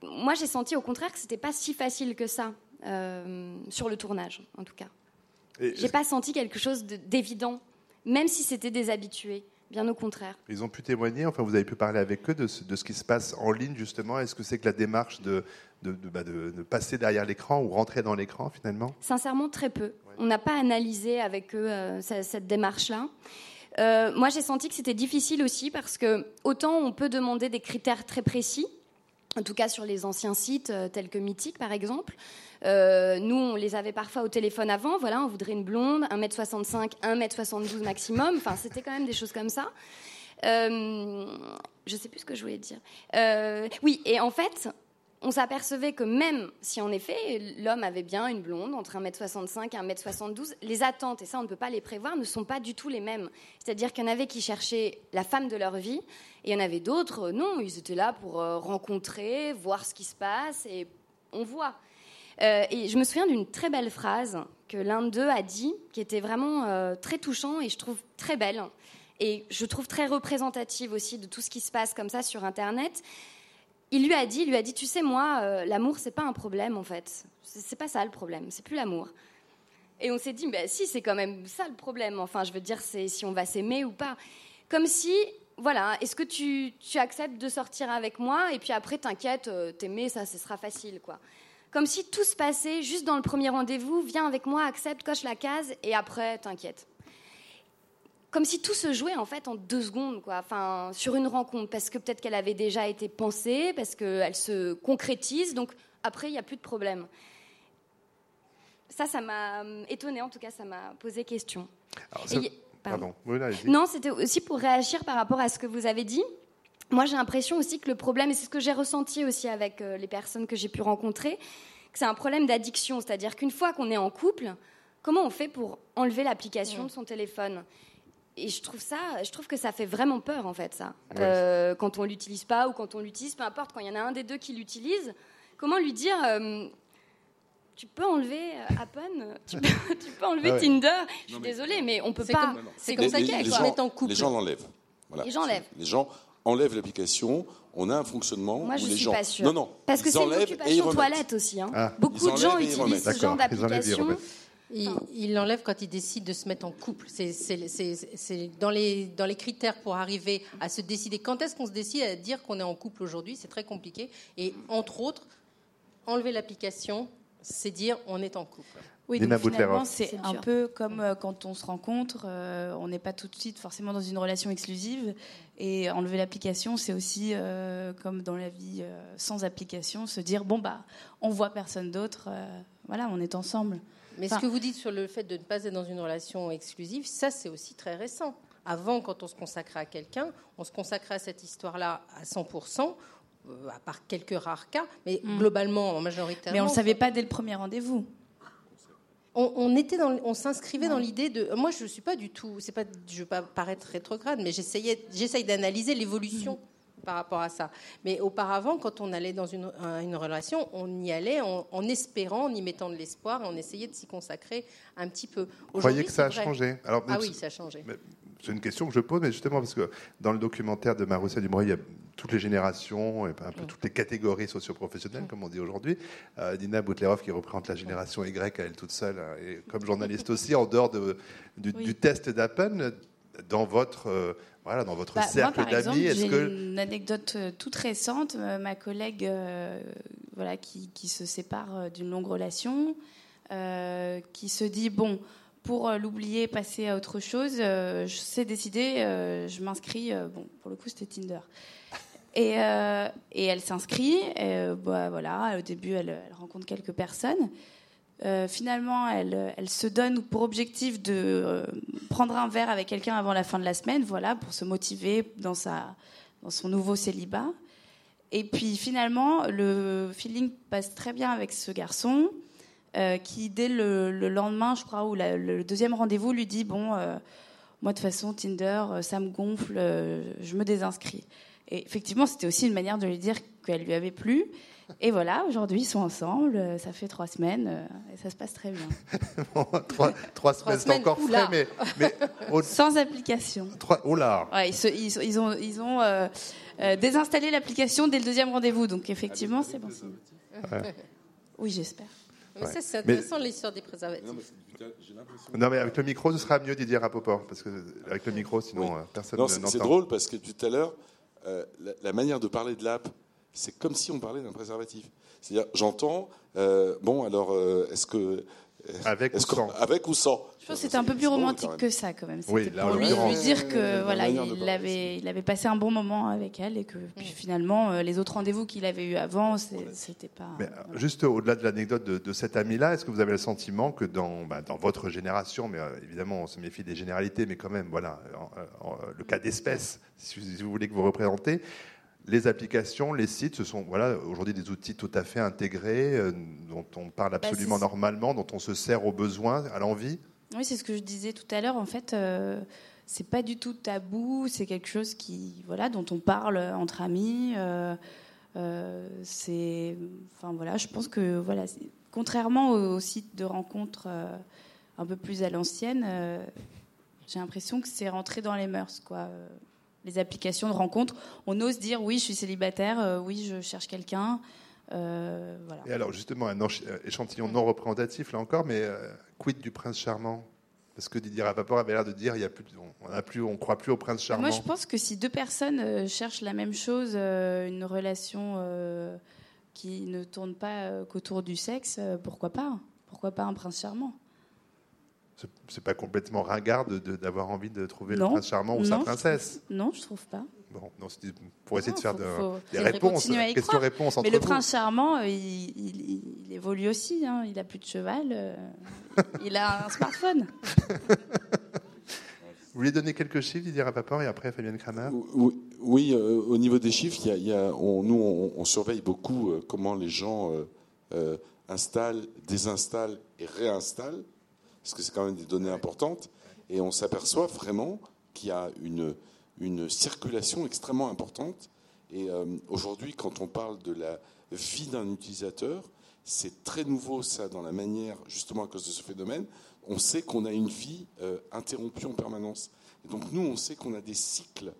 moi j'ai senti au contraire que c'était pas si facile que ça sur le tournage, en tout cas. J'ai pas senti quelque chose d'évident, même si c'était des habitués. Bien au contraire. Ils ont pu témoigner, enfin vous avez pu parler avec eux de ce, de ce qui se passe en ligne justement. Est-ce que c'est que la démarche de, de, bah, de, passer derrière l'écran ou rentrer dans l'écran finalement? Sincèrement, très peu. On n'a pas analysé avec eux euh, cette, démarche-là. Euh, moi, j'ai senti que c'était difficile aussi parce que autant on peut demander des critères très précis, en tout cas sur les anciens sites euh, tels que Mythique par exemple. nous, on les avait parfois au téléphone avant. Voilà, on voudrait une blonde, 1m65, 1m72 maximum. Enfin, c'était quand même des choses comme ça. Euh, je sais plus ce que je voulais dire. oui, et en fait, on s'apercevait que même si en effet l'homme avait bien une blonde entre 1m65 et 1m72, les attentes, et ça on ne peut pas les prévoir, ne sont pas du tout les mêmes. C'est-à-dire qu'il y en avait qui cherchaient la femme de leur vie, et il y en avait d'autres, non, ils étaient là pour euh, rencontrer, voir ce qui se passe, et on voit. Euh, et je me souviens d'une très belle phrase que l'un d'eux a dit, qui était vraiment euh, très touchant et je trouve très belle, et je trouve très représentative aussi de tout ce qui se passe comme ça sur Internet il lui a dit, lui a dit, tu sais moi, euh, l'amour c'est pas un problème en fait. C'est pas ça le problème, c'est plus l'amour. Et on s'est dit, bah, si c'est quand même ça le problème. Enfin, je veux dire, c'est si on va s'aimer ou pas. Comme si, voilà, est-ce que tu, acceptes de sortir avec moi et puis après t'inquiète, euh, t'aimer ça, ce sera facile quoi. Comme si tout se passait juste dans le premier rendez-vous, viens avec moi, accepte, coche la case et après t'inquiète comme si tout se jouait en fait en deux secondes, quoi. Enfin, sur une rencontre, parce que peut-être qu'elle avait déjà été pensée, parce qu'elle se concrétise, donc après il n'y a plus de problème. Ça, ça m'a euh, étonnée, en tout cas, ça m'a posé question. pardon. non, c'était aussi pour réagir par rapport à ce que vous avez dit. Moi, j'ai l'impression aussi que le problème, et c'est ce que j'ai ressenti aussi avec euh, les personnes que j'ai pu rencontrer, que c'est un problème d'addiction. C'est-à-dire qu'une fois qu'on est en couple, comment on fait pour enlever l'application de son téléphone? Et je trouve ça, je trouve que ça fait vraiment peur en fait ça. Euh, quand on l'utilise pas ou quand on l'utilise, peu importe, quand il y en a un des deux qui l'utilise, comment lui dire, euh, tu peux enlever euh, Appen, tu peux, tu peux enlever ah Tinder. Je suis désolée, mais on peut pas. C'est comme, ça qu'il faut en couple. Les gens l'enlèvent. Voilà. Les gens l'enlèvent. Les gens enlèvent l'application. On a un fonctionnement Moi, où je les suis gens. Pas sûre. Non, non. Parce que c'est une occupation toilette aussi. Hein. Ah. Beaucoup de gens utilisent ce genre d'application. Il l'enlève quand il décide de se mettre en couple. C'est dans les, dans les critères pour arriver à se décider. Quand est-ce qu'on se décide à dire qu'on est en couple aujourd'hui? C'est très compliqué. Et entre autres, enlever l'application, c'est dire on est en couple. Oui, donc finalement, c'est un peu comme euh, quand on se rencontre, euh, on n'est pas tout de suite forcément dans une relation exclusive. Et enlever l'application, c'est aussi euh, comme dans la vie sans application, se dire bon bah, on voit personne d'autre, voilà, on est ensemble. Mais ce que vous dites sur le fait de ne pas être dans une relation exclusive, ça c'est aussi très récent. Avant, quand on se consacrait à quelqu'un, on se consacrait à cette histoire-là à 100%. Euh, à part quelques rares cas, mais mm. globalement, en majorité. Mais on ne le savait pas dès le premier rendez-vous. On, était dans, on s'inscrivait dans l'idée de. Moi, je ne suis pas du tout. C'est pas, je ne veux pas paraître rétrograde, mais j'essaye d'analyser l'évolution. Mm par rapport à ça. Mais auparavant, quand on allait dans une, une relation, on y allait en, espérant, en y mettant de l'espoir, et on essayait de s'y consacrer un petit peu. Vous croyez que ça a changé Alors, Ah oui, ça a changé. C'est une question que je pose, mais justement parce que dans le documentaire de Maroussia Dumouriez, il y a toutes les générations, et un peu mm. toutes les catégories socioprofessionnelles, comme on dit aujourd'hui. Euh, Dina Boutlerov, qui représente la génération Y à elle toute seule, hein, et comme journaliste aussi, en dehors de, du, test d'Appen, dans votre euh, voilà, dans votre bah, cercle d'amis Est-ce que une anecdote euh, toute récente euh, Ma collègue, euh, voilà, qui, qui, se sépare d'une longue relation, qui se dit bon, pour l'oublier, passer à autre chose, je sais décider, je m'inscris. bon, pour le coup, c'était Tinder. Et, et elle s'inscrit. Bah, voilà, au début, elle, elle rencontre quelques personnes. Euh, finalement, elle, elle, se donne pour objectif de euh, prendre un verre avec quelqu'un avant la fin de la semaine, voilà, pour se motiver dans, sa, dans son nouveau célibat. Et puis finalement, le feeling passe très bien avec ce garçon, euh, qui dès le, lendemain, je crois, ou le deuxième rendez-vous, lui dit bon, moi de toute façon Tinder, ça me gonfle, je me désinscris. Et effectivement, c'était aussi une manière de lui dire qu'elle lui avait plu. Et voilà, aujourd'hui, ils sont ensemble. Euh, ça fait trois semaines euh, et ça se passe très bien. trois, semaines, c'est encore frais, mais, mais sans application. Trois, oh là ouais, ils, ils, ont, ils ont euh, désinstallé l'application dès le deuxième rendez-vous, donc effectivement, c'est bon. Oui, j'espère. Mais ça, c'est intéressant l'histoire des préservatifs. Non, mais avec le micro, ce sera mieux Didier Rapoport, parce que avec le micro, sinon personne n'entend. C'est drôle parce que tout à l'heure, la, manière de parler de l'app c'est comme si on parlait d'un préservatif. C'est-à-dire, j'entends, euh, bon, alors, euh, est-ce que. Avec ou sans Avec ou sans? Je pense que c'était un peu plus romantique que ça, quand même. C'était pour lui, dire que voilà, il avait, il avait passé un bon moment avec elle et que puis, finalement, euh, les autres rendez-vous qu'il avait eu avant, c'était pas. Mais, juste au-delà de l'anecdote de, cet ami-là, est-ce que vous avez le sentiment que dans, bah, dans votre génération, mais évidemment, on se méfie des généralités, mais quand même, voilà, le cas d'espèce, si vous voulez que vous représentez, les applications, les sites, ce sont voilà, aujourd'hui des outils tout à fait intégrés, euh, dont on parle bah, absolument normalement, dont on se sert au besoin, à l'envie. Oui, c'est ce que je disais tout à l'heure. En fait, euh, c'est pas du tout tabou. C'est quelque chose qui, voilà, dont on parle entre amis. Euh, c'est, enfin voilà, je pense que voilà, contrairement aux, sites de rencontres un peu plus à l'ancienne, j'ai l'impression que c'est rentré dans les mœurs, quoi les applications de rencontres, on ose dire oui, je suis célibataire, euh, oui, je cherche quelqu'un. Euh, voilà. Et alors justement, un euh, échantillon non représentatif là encore, mais quid du prince charmant? Parce que Didier Rapaport avait l'air de dire il y a plus, on ne plus, on croit plus au prince charmant. Moi, je pense que si deux personnes cherchent la même chose, une relation qui ne tourne pas qu'autour du sexe, pourquoi pas Pourquoi pas un prince charmant? C'est pas complètement ringard d'avoir envie de trouver le prince charmant ou sa princesse. Non, je trouve pas. Bon, pour essayer de faire des réponses, questions-réponses Mais le prince charmant, euh, il, évolue aussi. Hein. Il a plus de cheval. Euh, il a un smartphone. Vous voulez donner quelques chiffres, Didier Rapaport, et après Fabienne Kramer? Oui, euh, au niveau des chiffres, il y a, on, nous, on, surveille beaucoup comment les gens installent, désinstallent et réinstallent parce que c'est quand même des données importantes, et on s'aperçoit vraiment qu'il y a une, circulation extrêmement importante. Et euh, aujourd'hui, quand on parle de la vie d'un utilisateur, c'est très nouveau ça dans la manière, justement à cause de ce phénomène, on sait qu'on a une vie euh, interrompue en permanence. Et donc nous, on sait qu'on a des cycles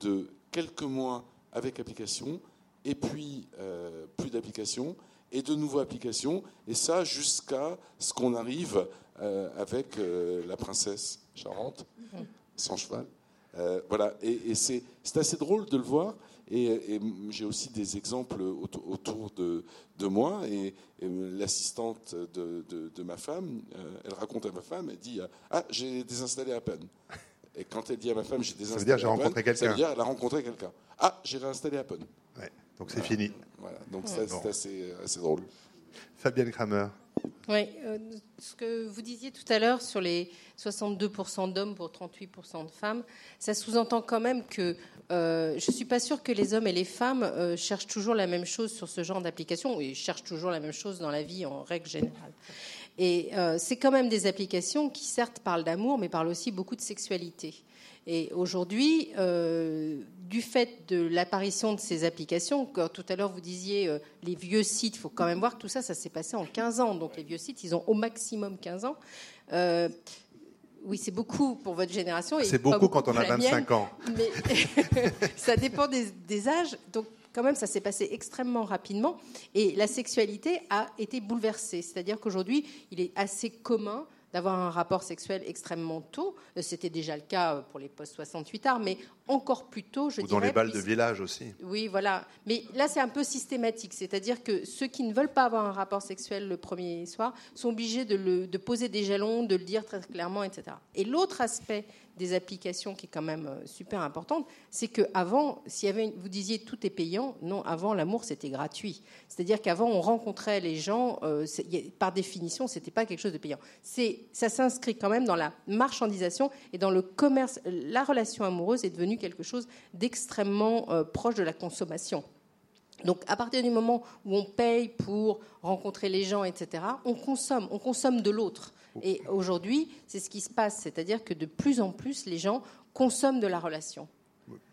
de quelques mois avec application, et puis euh, plus d'application, et de nouveaux applications, et ça jusqu'à ce qu'on arrive euh, avec la princesse Charente, sans cheval. voilà, et, et c'est assez drôle de le voir. Et, j'ai aussi des exemples autour de, de moi. Et, l'assistante de, de, ma femme, euh, elle raconte à ma femme, elle dit Ah, j'ai désinstallé Apple. Et quand elle dit à ma femme J'ai désinstallé ça veut dire, j'ai rencontré quelqu'un. Ça veut dire elle a rencontré quelqu'un. Ah, j'ai réinstallé Apple. Ouais, donc c'est fini. Voilà, donc c'est assez, assez drôle. Fabienne Kramer. Oui, euh, ce que vous disiez tout à l'heure sur les 62% d'hommes pour 38% de femmes, ça sous-entend quand même que euh, je ne suis pas sûre que les hommes et les femmes euh, cherchent toujours la même chose sur ce genre d'application. Ils cherchent toujours la même chose dans la vie en règle générale. Et c'est quand même des applications qui certes parlent d'amour, mais parlent aussi beaucoup de sexualité. Et aujourd'hui, euh, du fait de l'apparition de ces applications, tout à l'heure vous disiez euh, les vieux sites, il faut quand même voir que tout ça, ça s'est passé en 15 ans. Donc les vieux sites, ils ont au maximum 15 ans. Euh, oui, c'est beaucoup pour votre génération. C'est beaucoup, quand on a 25 ans. Mais ça dépend des, des âges. Donc quand même, ça s'est passé extrêmement rapidement. Et la sexualité a été bouleversée. C'est-à-dire qu'aujourd'hui, il est assez commun d'avoir un rapport sexuel extrêmement tôt. Euh, c'était déjà le cas euh, pour les post-68 arts, mais encore plus tôt, je Ou dans les balles de village aussi. Oui, voilà. Mais là, c'est un peu systématique. C'est-à-dire que ceux qui ne veulent pas avoir un rapport sexuel le premier soir sont obligés de, le, de poser des jalons, de le dire très clairement, etc. Et l'autre aspect des applications qui est quand même euh, super importante, c'est qu'avant, s'il y vous disiez tout est payant, non, avant l'amour c'était gratuit. C'est-à-dire qu'avant on rencontrait les gens, euh, par définition c'était pas quelque chose de payant. Ça s'inscrit quand même dans la marchandisation et dans le commerce. La relation amoureuse est devenue quelque chose d'extrêmement euh, proche de la consommation. Donc à partir du moment où on paye pour rencontrer les gens, etc., on consomme, on consomme de l'autre. Et aujourd'hui, c'est ce qui se passe, c'est-à-dire que de plus en plus, les gens consomment de la relation.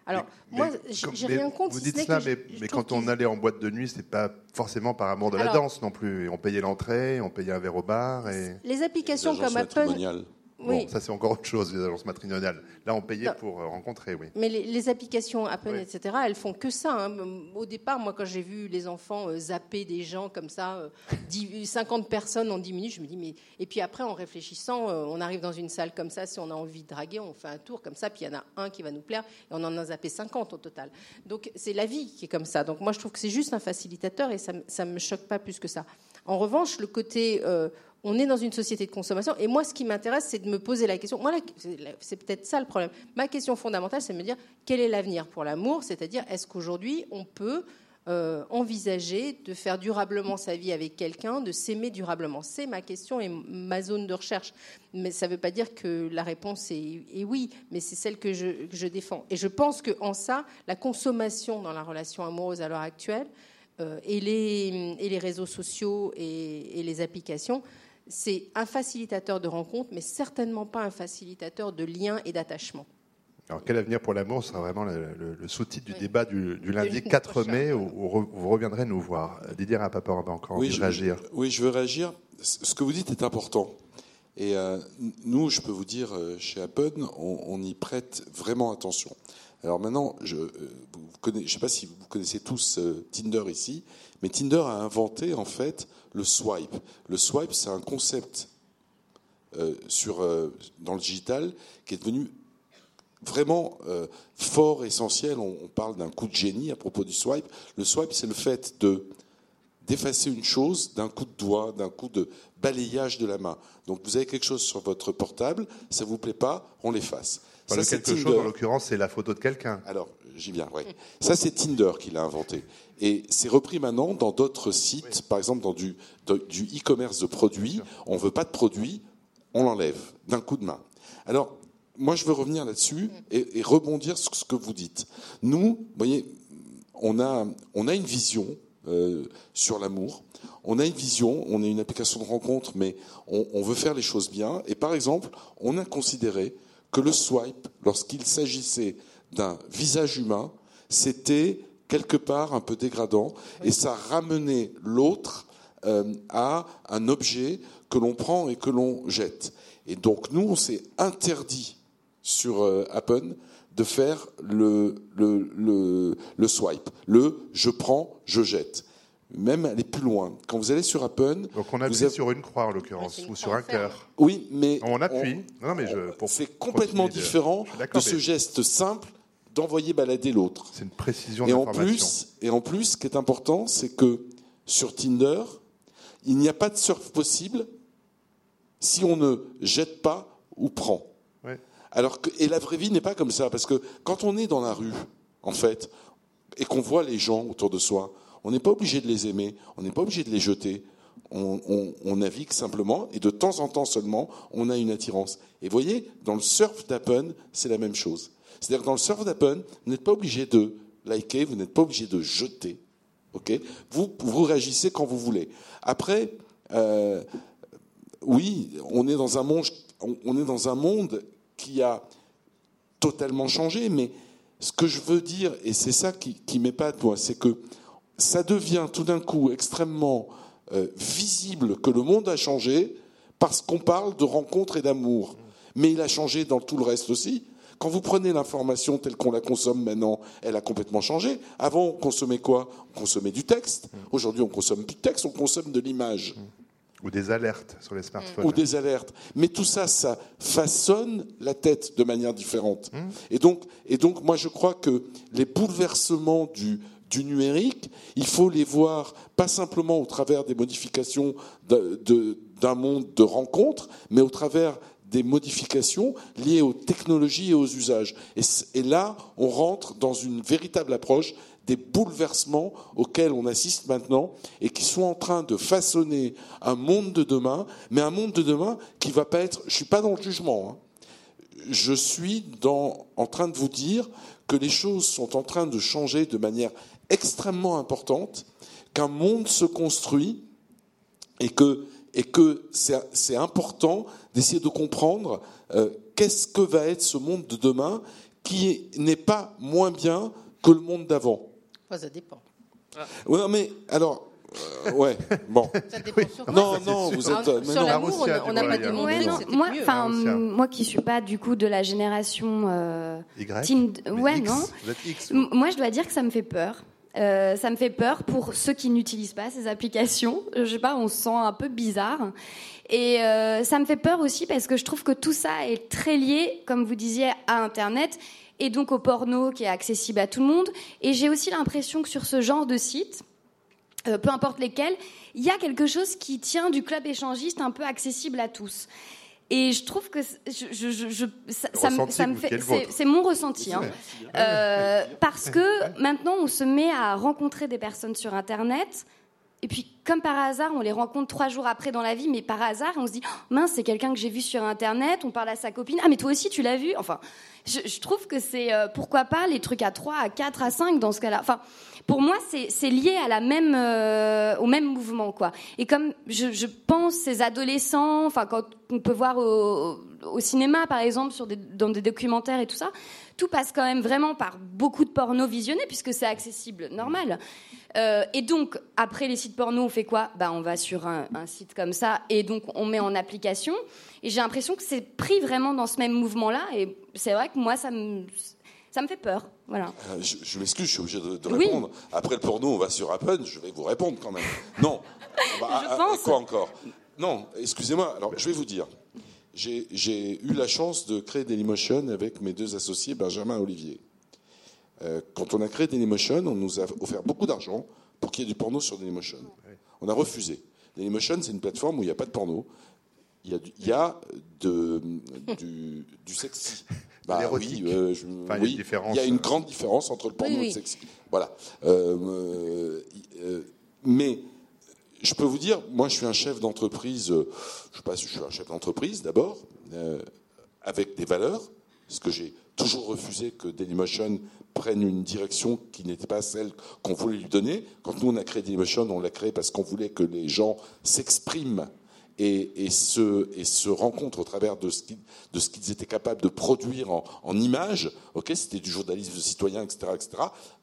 Alors, moi, j'ai rien contre. Vous dites cela, mais, quand on allait en boîte de nuit, c'est pas forcément par amour de la danse non plus. On payait l'entrée, on payait un verre au bar. Et... Les applications comme Apple, Bon, ça c'est encore autre chose, les agences matrimoniales. Là, on payait pour euh, rencontrer, oui. Mais les, applications Apple, etc., elles font que ça. Hein. Au départ, moi, quand j'ai vu les enfants euh, zapper des gens comme ça, 50 euh, personnes en 10 minutes, je me dis, mais. Et puis après, en réfléchissant, on arrive dans une salle comme ça, si on a envie de draguer, on fait un tour comme ça, puis il y en a un qui va nous plaire, et on en a zappé 50 au total. Donc c'est la vie qui est comme ça. Donc moi, je trouve que c'est juste un facilitateur, et ça ne me choque pas plus que ça. En revanche, le côté on est dans une société de consommation. Et moi, ce qui m'intéresse, c'est de me poser la question. Moi, c'est peut-être ça le problème. Ma question fondamentale, c'est de me dire quel est l'avenir pour l'amour? C'est-à-dire, est-ce qu'aujourd'hui, on peut euh, envisager de faire durablement sa vie avec quelqu'un, de s'aimer durablement? C'est ma question et ma zone de recherche. Mais ça ne veut pas dire que la réponse est, oui, mais c'est celle que je, défends. Et je pense qu'en ça, la consommation dans la relation amoureuse à l'heure actuelle, euh, et, les, réseaux sociaux et les applications c'est un facilitateur de rencontre, mais certainement pas un facilitateur de liens et d'attachement. Alors, quel avenir pour l'amour sera vraiment le, sous-titre du débat du, lundi 4 mai, où, vous reviendrez nous voir. Didier Rapaport va encore oui, réagir. Oui, je veux réagir. Ce que vous dites est important. Et euh, nous, je peux vous dire, euh, chez Apple, on, y prête vraiment attention. Alors maintenant, je ne euh, sais pas si vous connaissez tous Tinder ici, mais Tinder a inventé en fait le swipe. Le swipe, c'est un concept euh, sur, euh, dans le digital qui est devenu vraiment euh, fort, essentiel. On, parle d'un coup de génie à propos du swipe. Le swipe, c'est le fait de d'effacer une chose d'un coup de doigt, d'un coup de balayage de la main. Donc vous avez quelque chose sur votre portable, ça vous plaît pas, on l'efface. Ça, quelque chose, en l'occurrence, c'est la photo de quelqu'un. Alors, j'y viens, oui. Ça, c'est Tinder qui l'a inventé. Et c'est repris maintenant dans d'autres sites, par exemple dans du, du e-commerce de produits. On ne veut pas de produits, on l'enlève d'un coup de main. Alors, moi, je veux revenir là-dessus et, rebondir sur ce que vous dites. Nous, vous voyez, on a, on a une vision euh, sur l'amour. On a une vision, on est une application de rencontre, mais on, on, veut faire les choses bien. Et par exemple, on a considéré que le swipe, lorsqu'il s'agissait d'un visage humain, c'était quelque part un peu dégradant. Et ça ramenait l'autre euh, à un objet que l'on prend et que l'on jette. Et donc nous, on s'est interdit sur euh, Appen de faire le, le, le, le swipe, le je prends, je jette même aller plus loin. Quand vous allez sur Appen, donc on appuie avez... sur une croix en l'occurrence ou sur un cœur. oui, mais On appuie. on- non, mais je, pour c'est complètement de- différent de, ce mais geste simple d'envoyer balader l'autre. C'est une précision Et en plus, et en plus, ce qui est important, c'est que sur Tinder, il n'y a pas de surf possible si on ne jette pas ou prend. Ouais. Alors que, et la vraie vie n'est pas comme ça, parce que quand on est dans la rue, en fait, et qu'on voit les gens autour de soi, on n'est pas obligé de les aimer, on n'est pas obligé de les jeter. On, navigue simplement, et de temps en temps seulement, on a une attirance. Et vous voyez, dans le surf d'Appen, c'est la même chose. C'est-à-dire dans le surf d'Appen, vous n'êtes pas obligé de liker, vous n'êtes pas obligé de jeter. ok? Vous, réagissez quand vous voulez. Après, euh, oui, on est dans un monde, qui a totalement changé, mais ce que je veux dire, et c'est ça qui, qui m'épate, c'est que ça devient tout d'un coup extrêmement euh, visible que le monde a changé parce qu'on parle de rencontres et d'amour. Mais il a changé dans tout le reste aussi. Quand vous prenez l'information telle qu'on la consomme maintenant, elle a complètement changé. Avant, on consommait quoi? On consommait du texte. Aujourd'hui, on consomme plus de texte, on consomme de l'image Ou des alertes sur les smartphones. ou des alertes. Mais tout ça, ça façonne la tête de manière différente. Et, donc, et donc, moi, je crois que les bouleversements du, du numérique, il faut les voir pas simplement au travers des modifications d'un monde de rencontres, mais au travers des modifications liées aux technologies et aux usages. Et, là, on rentre dans une véritable approche des bouleversements auxquels on assiste maintenant et qui sont en train de façonner un monde de demain, mais un monde de demain qui va pas être. Je suis pas dans le jugement. hein. Je suis en train de vous dire que les choses sont en train de changer de manière extrêmement importante, qu'un monde se construit et que, et que c'est c'est important d'essayer de comprendre euh, qu'est-ce que va être ce monde de demain qui est- n'est pas moins bien que le monde d'avant. Ça dépend. Ouais, non, mais alors, euh, ouais, bon. Ça dépend sur quoi. Non, non, vous Ah, êtes. mais sur l'amour, on n'a- pas démontré Ouais, que moi, mieux. moi qui suis pas du coup de la génération euh, Y ouais, X, non. Vous êtes X. M- Moi, je dois dire que ça me fait peur. Euh, ça me fait peur pour ceux qui n'utilisent pas ces applications. Je sais pas, on se sent un peu bizarre. Et euh, ça me fait peur aussi parce que je trouve que tout ça est très lié, comme vous disiez, à Internet et donc au porno qui est accessible à tout le monde. Et j'ai aussi l'impression que sur ce genre de site, euh, peu importe lesquels, il y a quelque chose qui tient du club échangiste un peu accessible à tous. Et je trouve que c- je, je- je- je- ça, ça me- ressenti ça me vous, fait, c'est mon ressenti. hein. Euh, parce que maintenant, on se met à rencontrer des personnes sur Internet. Et puis, comme par hasard, on les rencontre trois jours après dans la vie, mais par hasard, on se dit, Oh, mince, c'est quelqu'un que j'ai vu sur Internet, on parle à sa copine, ah, mais toi aussi, tu l'as vu? Enfin, je, trouve que c'est, euh, pourquoi pas, les trucs à 3, à 4, à 5 dans ce cas-là. Enfin, pour moi, c'est lié à la même, euh, au même mouvement, quoi. Et comme je, je pense ces adolescents, enfin, quand on peut voir au, au cinéma, par exemple, sur des, dans des documentaires et tout ça, tout passe quand même vraiment par beaucoup de porno visionné, puisque c'est accessible, normal. Euh, et donc, après les sites porno, on fait quoi? Bah, On va sur un, un site comme ça, et donc on met en application. Et j'ai l'impression que c'est pris vraiment dans ce même mouvement-là, et c'est vrai que moi, ça me, ça me fait peur. Voilà. Euh, Je, je m'excuse, je suis obligé de, de Oui. répondre. Après le porno, on va sur Appen, je vais vous répondre quand même. Non. On va- Je ah, pense. Quoi encore? Non, excusez-moi. Alors, je vais vous dire. J'ai j'ai eu la chance de créer Dailymotion avec mes deux associés, Benjamin et Olivier. Euh, quand on a créé Dailymotion, on nous a offert beaucoup d'argent pour qu'il y ait du porno sur Dailymotion. On a refusé. Dailymotion, c'est une plateforme où il n'y a pas de porno. Il y a du, il y a de, du, du sexy. Bah oui, euh, je- Enfin, il y a une oui, différence, il y a une euh. grande différence entre le porno Oui, et le sexy. Voilà. Euh, euh, euh, mais je peux vous dire, moi, je suis un chef d'entreprise. Je sais pas si je suis un chef d'entreprise d'abord, euh, avec des valeurs, parce que j'ai toujours refusé que Dailymotion prenne une direction qui n'était pas celle qu'on voulait lui donner. Quand nous on a créé Dailymotion, on l'a créé parce qu'on voulait que les gens s'expriment et, se, rencontrent au travers de ce, qu'ils étaient capables de produire en, images. C'était du journalisme citoyen, etc., etc.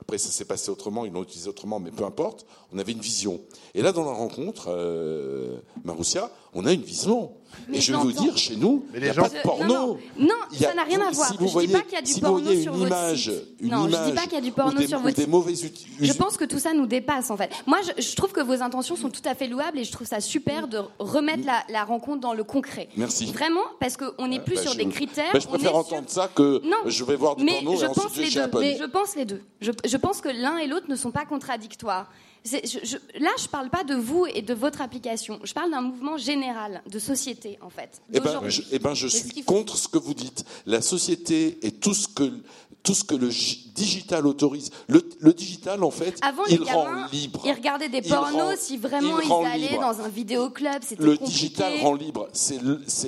Après, ça s'est passé autrement, ils l'ont utilisé autrement, mais peu importe. On avait une vision. Et là, dans la rencontre, euh, Marussia, on a une vision. Mais et je vais vous dire, chez nous, il n'y a gens- pas de porno. Non, a- ça n'a rien à voir. si vous je voyez- dis pas qu'il y a du si porno sur une votre image, site. une non, je image dis pas qu'il y a du porno des- sur votre des site. mauvais Je us- pense que tout ça nous dépasse en fait. Moi, je, je trouve que vos intentions sont tout à fait louables et je trouve ça super de remettre la, la rencontre dans le concret. Merci. Vraiment, parce qu'on n'est plus Bah, sur je- des critères. bah, je on préfère sur- entendre ça que Non, je vais voir du mais porno je et pense ensuite je vais les chez deux. Apple. Mais je pense les deux. Je, je pense que l'un et l'autre ne sont pas contradictoires. Je- je- là, je parle pas de vous et de votre application. Je parle d'un mouvement général de société, en fait. Eh ben, je, eh ben, je suis contre ce que vous dites. La société et tout ce que tout ce que le gi- digital autorise. Le, le digital, en fait, Avant, il rend gamins, libre. ils regardaient des Il pornos rend- si vraiment il ils rend allaient libre. dans un vidéoclub. Le compliqué. digital rend libre. C'est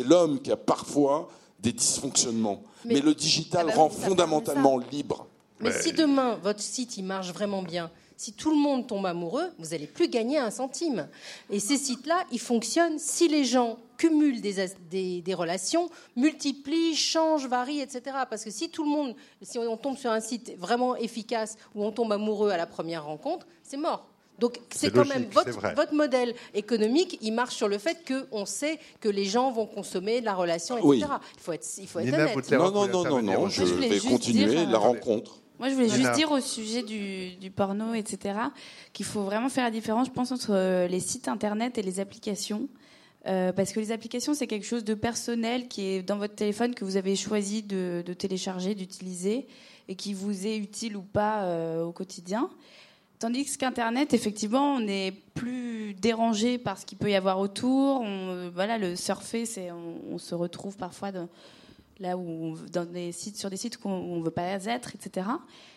l'homme qui a parfois des dysfonctionnements. Mais, Mais- le digital Ah bah rend oui, fondamentalement libre. Mais Ouais. si demain, votre site, il marche vraiment bien, si tout le monde tombe amoureux, vous n'allez plus gagner un centime. Et ces sites-là, ils fonctionnent si les gens cumulent des, as- des, des relations, multiplient, changent, varient, etc. Parce que si tout le monde, si on tombe sur un site vraiment efficace où on tombe amoureux à la première rencontre, c'est mort. Donc c'est quand même votre, modèle économique, il marche sur le fait qu'on sait que les gens vont consommer de la relation, etc. Oui. Il faut être, il faut être honnête. Non, non, non, non, non. Je vais continuer dire, la euh, rencontre. Moi, je voulais juste dire au sujet du, du porno, etc., qu'il faut vraiment faire la différence, je pense, entre euh, les sites internet et les applications. Euh, parce que les applications, c'est quelque chose de personnel qui est dans votre téléphone que vous avez choisi de, de télécharger, d'utiliser, et qui vous est utile ou pas euh, au quotidien. Tandis qu'Internet, effectivement, on est plus dérangé par ce qu'il peut y avoir autour. On, voilà, le surfer, c'est, on, on se retrouve parfois dans- là où on- dans des sites, sur des sites où on ne veut pas être, etc.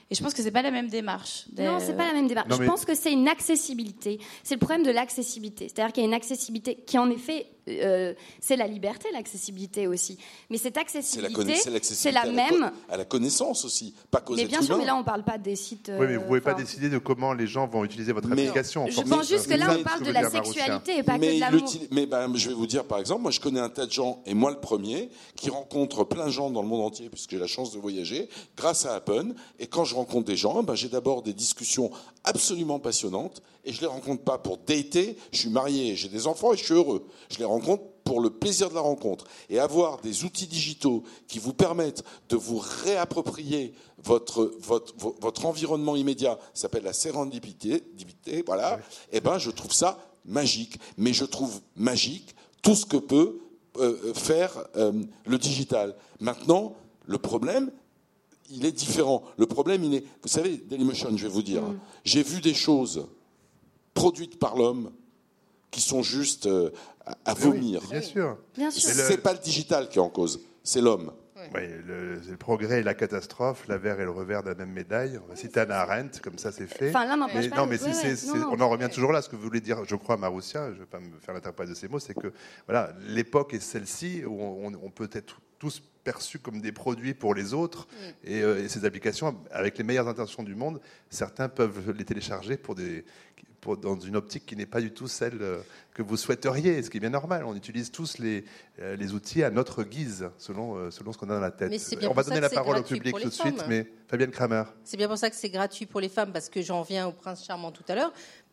Et je pense que c'est pas la même démarche. Non, c'est pas la même démarche. Non, Je pense que c'est une accessibilité. C'est le problème de l'accessibilité. C'est-à-dire qu'il y a une accessibilité qui, en effet, euh, c'est la liberté, l'accessibilité aussi. Mais cette C'est la, accessibilité, c'est la à la même. à la connaissance aussi, pas qu'aux Mais bien sûr, humains. mais là, on parle pas des sites. Oui, mais vous ne pouvez pas euh, enfin, décider de comment les gens vont utiliser votre Mais- application. Je pense juste que là, on parle de la sexualité et pas que de l'amour. mais ben, je vais vous dire, par exemple, moi je connais un tas de gens, et moi le premier, qui rencontre plein de gens dans le monde entier, puisque j'ai la chance de voyager, grâce à Appen. Et quand je rencontre des gens, ben, j'ai d'abord des discussions absolument passionnantes, et je les rencontre pas pour dater, je suis marié, j'ai des enfants et je suis heureux. Je les rencontre pour le plaisir de la rencontre. Et avoir des outils digitaux qui vous permettent de vous réapproprier votre, votre, vo- votre environnement immédiat, ça s'appelle la sérendipité, dipité, voilà, et ben je trouve ça magique. Mais je trouve magique tout ce que peut euh, faire euh, le digital. Maintenant, le problème, il est différent. Le problème, il est. Vous savez, Dailymotion, je vais vous dire, hein, j'ai vu des choses produites par l'homme qui sont juste euh, à, à Oui, vomir. Bien sûr. Bien sûr. Mais le- C'est pas le digital qui est en cause, c'est l'homme. Oui, le, progrès et la catastrophe, l'avers et le revers de la même médaille. On va citer Anna Arendt, comme ça c'est fait. Enfin, Mais pas non, mais si Ouais, c'est- ouais. c'est- Non, non. on en revient toujours là. Ce que vous voulez dire, je crois, Marussia, je ne vais pas me faire l'interprète de ces mots, c'est que voilà, l'époque est celle-ci où on, on peut être tous perçus comme des produits pour les autres. Mm. Et, euh, et ces applications, avec les meilleures intentions du monde, certains peuvent les télécharger pour des, pour, dans une optique qui n'est pas du tout celle euh, que vous souhaiteriez, ce qui est bien normal. On utilise tous les, euh, les outils à notre guise, selon, euh, selon ce qu'on a dans la tête. On va donner la parole au public tout de suite, mais Fabienne Kramer. C'est bien pour ça que c'est gratuit pour les femmes, parce que j'en viens au prince charmant tout à l'heure.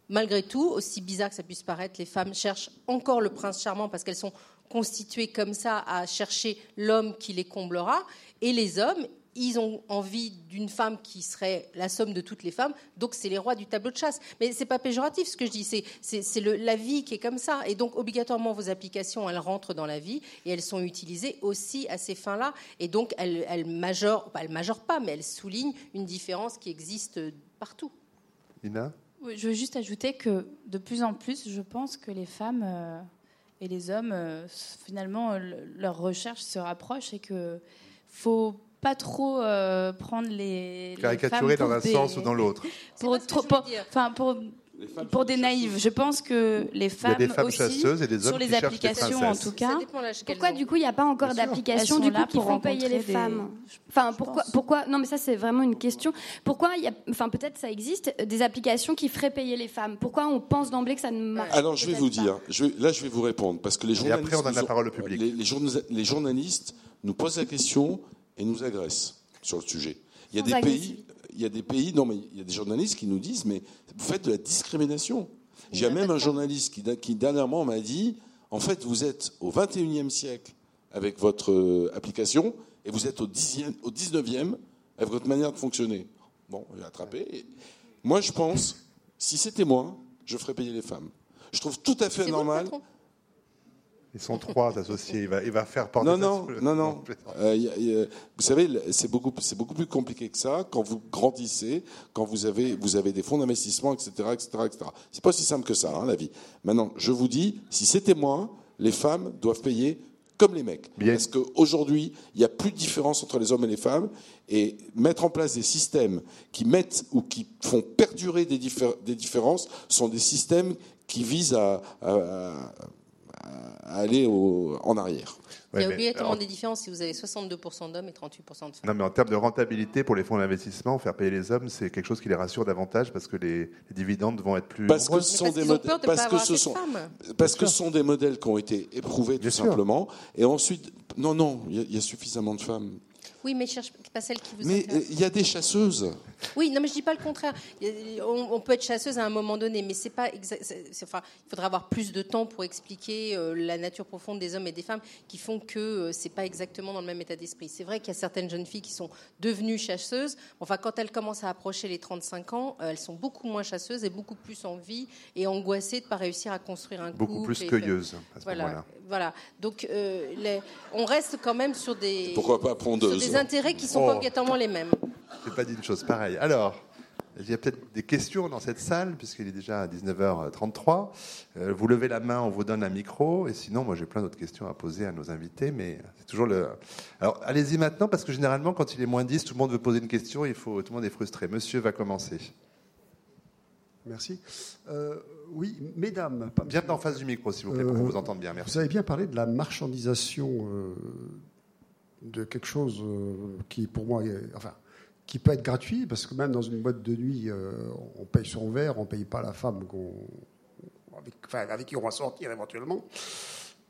Malgré tout, aussi bizarre que ça puisse paraître, les femmes cherchent encore le prince charmant parce qu'elles sont constituées comme ça à chercher l'homme qui les comblera. Et les hommes, ils ont envie d'une femme qui serait la somme de toutes les femmes, donc c'est les rois du tableau de chasse. Mais c'est pas péjoratif ce que je dis, c'est, c'est, c'est le- la vie qui est comme ça. Et donc obligatoirement vos applications, elles rentrent dans la vie et elles sont utilisées aussi à ces fins-là. Et donc elles, elles majorent, bah, elles majorent pas, mais elles soulignent une différence qui existe partout. Nina Oui, Je veux juste ajouter que de plus en plus, je pense que les femmes euh, et les hommes, euh, finalement, euh, le- leurs recherches se rapprochent et que faut pas trop euh, prendre les, les Caricaturer dans un des- sens ou dans l'autre. pour trop- enfin pour pour des naïves. Je pense que les femmes, il y a des femmes aussi, chasseuses et des hommes sur les applications en tout cas. Pourquoi du coup il n'y a pas encore d'applications du coup qui pour font payer les des- femmes? Enfin pourquoi non mais ça c'est vraiment une question. Pourquoi il y a enfin peut-être ça existe euh, des applications qui feraient payer les femmes? Pourquoi on pense d'emblée que ça ne marche Alors je vais vous pas? dire, je vais- là je vais vous répondre parce que les Et journalistes, après, on donne la parole au public. Les, les journa- les journalistes nous posent la question et nous agressent sur le sujet. Il y a Sans des pays, il y a des pays, non mais il y a des journalistes qui nous disent mais vous faites de la discrimination. J'ai même un journaliste qui, qui dernièrement m'a dit en fait vous êtes au 21e siècle avec votre euh, application et vous êtes au, 10e, au 19e avec votre manière de fonctionner. Bon, j'ai attrapé. Moi je pense, si c'était moi, je ferais payer les femmes. Je trouve tout à fait normal. Ils sont trois associés. Il va, il va faire porter Non, non, le- non, non. Euh, y a- y a- vous savez, c'est beaucoup, c'est beaucoup plus compliqué que ça. Quand vous grandissez, quand vous avez, vous avez des fonds d'investissement, etc., etc., etc. C'est pas aussi simple que ça, hein, la vie. Maintenant, je vous dis, si c'était moi, les femmes doivent payer comme les mecs. Bien. Parce qu'aujourd'hui, il n'y a plus de différence entre les hommes et les femmes. Et mettre en place des systèmes qui mettent ou qui font perdurer des, diffé- des différences sont des systèmes qui visent à, à- à- à aller au- en arrière. Il y a obligatoirement des différences si vous avez 62% d'hommes et 38% de femmes. Non, mais en termes de rentabilité pour les fonds d'investissement, faire payer les hommes, c'est quelque chose qui les rassure davantage parce que les, les dividendes vont être plus Parce que ce sont parce des modèles- de parce que ce sont femmes. parce que ce sont des modèles qui ont été éprouvés tout Bien sûr. simplement et ensuite non non il y a- il y, a suffisamment de femmes Oui, mais je cherche pas celle qui vous mais euh, il y a des chasseuses Oui, non, mais je dis pas le contraire. A- On, on peut être chasseuse à un moment donné, mais c'est pas Enfin, il faudra avoir plus de temps pour expliquer euh, la nature profonde des hommes et des femmes qui font que euh, c'est pas exactement dans le même état d'esprit. C'est vrai qu'il y a certaines jeunes filles qui sont devenues chasseuses. Enfin, quand elles commencent à approcher les 35 ans, euh, elles sont beaucoup moins chasseuses et beaucoup plus en vie et angoissées de pas réussir à construire un beaucoup couple. plus et- cueilleuses à ce Voilà, voilà. Donc, euh, les- on reste quand même sur des pourquoi pas pondeuse des intérêts qui sont Oh. pas obligatoirement les mêmes. Je n'ai pas dit une chose pareille. Alors, il y a peut-être des questions dans cette salle, puisqu'il est déjà 19h33. Euh, vous levez la main, on vous donne un micro. Et sinon, moi, j'ai plein d'autres questions à poser à nos invités, mais c'est toujours le. Alors, allez-y maintenant, parce que généralement, quand il est moins 10, tout le monde veut poser une question. Il faut, tout le monde est frustré. Monsieur va commencer. Merci. Euh, oui, mesdames, Bien en face du micro, s'il vous plaît, pour qu'on Euh, vous entende bien. Merci. vous avez bien parlé de la marchandisation euh, de quelque chose euh, qui, pour moi, enfin, qui peut être gratuit, parce que même dans une boîte de nuit, euh, on paye son verre, on ne paye pas la femme avec, enfin, avec qui on va sortir éventuellement.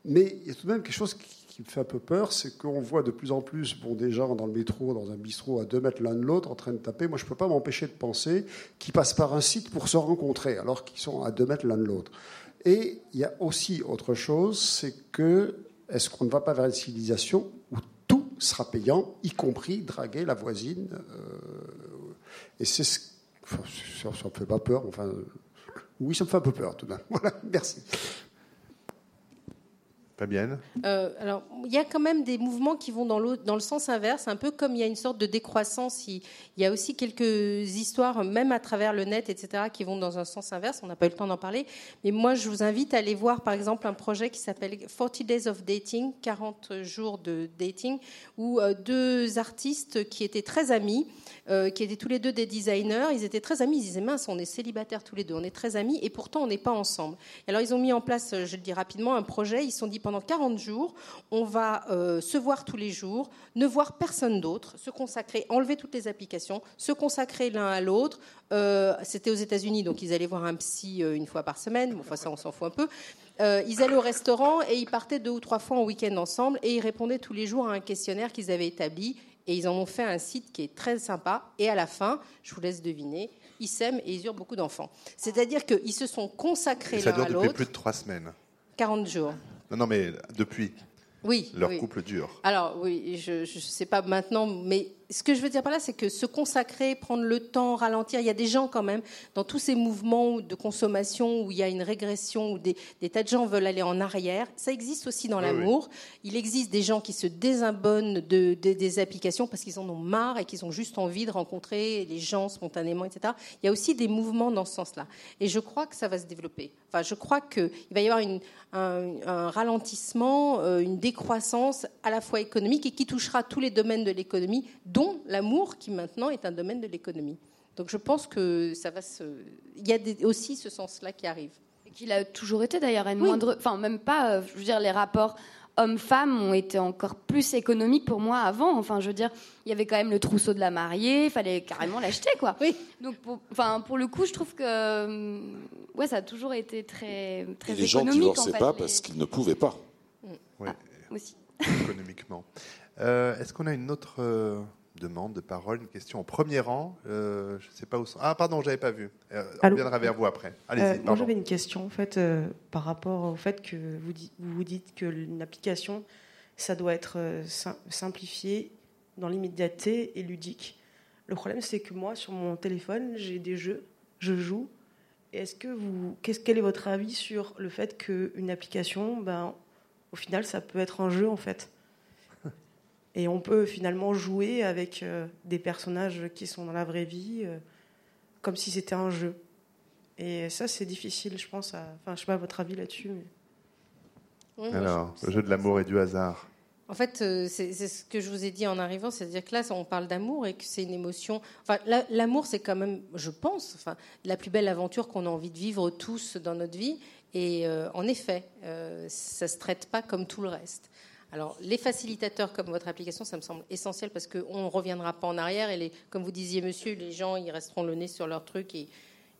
Mais il y a tout de même quelque chose qui, me fait un peu peur, c'est qu'on voit de plus en plus bon, des gens dans le métro, dans un bistrot, à deux mètres l'un de l'autre, en train de taper. Moi, je ne peux pas m'empêcher de penser qu'ils passent par un site pour se rencontrer, alors qu'ils sont à deux mètres l'un de l'autre. Et il y a aussi autre chose, c'est que est-ce qu'on ne va pas vers une civilisation où sera payant, y compris draguer la voisine euh, Et c'est ce... ça ne me fait pas peur, enfin... Oui, ça me fait un peu peur tout de même. Voilà, merci. Fabienne Euh, alors, il y a quand même des mouvements qui vont dans, dans le sens inverse, un peu comme il y a une sorte de décroissance. Il, y a aussi quelques histoires, même à travers le net, etc., qui vont dans un sens inverse. On n'a pas eu le temps d'en parler. Mais moi, je vous invite à aller voir, par exemple, un projet qui s'appelle 40 Days of Dating, 40 jours de dating, où euh, deux artistes qui étaient très amis, euh, qui étaient tous les deux des designers, ils étaient très amis. Ils disaient, mince, on est célibataires tous les deux, on est très amis, et pourtant, on n'est pas ensemble. Alors, ils ont mis en place, je le dis rapidement, un projet. Ils se sont dit, pendant 40 jours, on va euh, se voir tous les jours, ne voir personne d'autre, se consacrer, enlever toutes les applications, se consacrer l'un à l'autre. Euh, C'était aux États-Unis, donc ils allaient voir un psy euh, une fois par semaine. Bon, enfin, ça, on s'en fout un peu. Euh, ils allaient au restaurant et ils partaient deux ou trois fois en week-end ensemble et ils répondaient tous les jours à un questionnaire qu'ils avaient établi. Et ils en ont fait un site qui est très sympa. Et à la fin, je vous laisse deviner, ils s'aiment et ils eurent beaucoup d'enfants. C'est-à-dire qu'ils se sont consacrés Et ça l'un dure à depuis l'autre plus de trois semaines. 40 jours. Non, non, mais depuis, Oui. leur oui. couple dure. Alors oui, je ne sais pas maintenant, mais ce que je veux dire par là, c'est que se consacrer, prendre le temps, ralentir, il y a des gens quand même, dans tous ces mouvements de consommation où il y a une régression, où des, des tas de gens veulent aller en arrière, ça existe aussi dans Oui, l'amour. Il existe des gens qui se désabonnent de, de- des applications parce qu'ils en ont marre et qu'ils ont juste envie de rencontrer les gens spontanément, etc. Il y a aussi des mouvements dans ce sens-là. Et je crois que ça va se développer. Enfin, je crois qu'il va y avoir une- un, un ralentissement, euh, une décroissance à la fois économique et qui touchera tous les domaines de l'économie, dont l'amour, qui maintenant est un domaine de l'économie. Donc je pense que ça va se. Il y a des- aussi ce sens-là qui arrive. Et qu'il a toujours été d'ailleurs une Oui. moindre. Enfin, même pas. euh, Je veux dire, les rapports hommes-femmes ont été encore plus économiques pour moi avant. Enfin, je veux dire, il y avait quand même le trousseau de la mariée, il fallait carrément l'acheter, quoi. Oui. Donc, pour, enfin, pour le coup, je trouve que. euh, Ouais, ça a toujours été très, très Et les gens ne divorçaient en fait, pas les- parce qu'ils ne pouvaient pas. Oui, Aussi. économiquement. Euh, Est-ce qu'on a une autre euh, demande de parole, une question au premier rang Euh, Je ne sais pas où sont. Ah, pardon, j'avais pas vu. Euh, on Allô viendra vers vous après. Allez-y. Euh, moi, j'avais une question en fait par rapport au fait que vous, vous dites que une application, ça doit être sim- simplifié dans l'immédiateté et ludique. Le problème, c'est que moi, sur mon téléphone, j'ai des jeux, je joue. Et Est-ce que vous, qu'est-ce, quel est votre avis sur le fait qu'une application, ben, au final, ça peut être un jeu en fait, et on peut finalement jouer avec euh, des personnages qui sont dans la vraie vie, euh, comme si c'était un jeu. Et ça, c'est difficile, je pense. À... Enfin, je sais pas votre avis là-dessus. mais- Oui, moi, Alors, je- le jeu de l'amour et du hasard. En fait, euh, c'est ce que je vous ai dit en arrivant, c'est-à-dire que là, on parle d'amour et que c'est une émotion. Enfin, la- l'amour, c'est quand même, je pense, enfin, la plus belle aventure qu'on a envie de vivre tous dans notre vie. Et euh, en effet, euh, ça se traite pas comme tout le reste. Alors, les facilitateurs comme votre application, ça me semble essentiel parce qu'on ne reviendra pas en arrière. Et comme vous disiez, monsieur, les gens, ils resteront le nez sur leur truc et,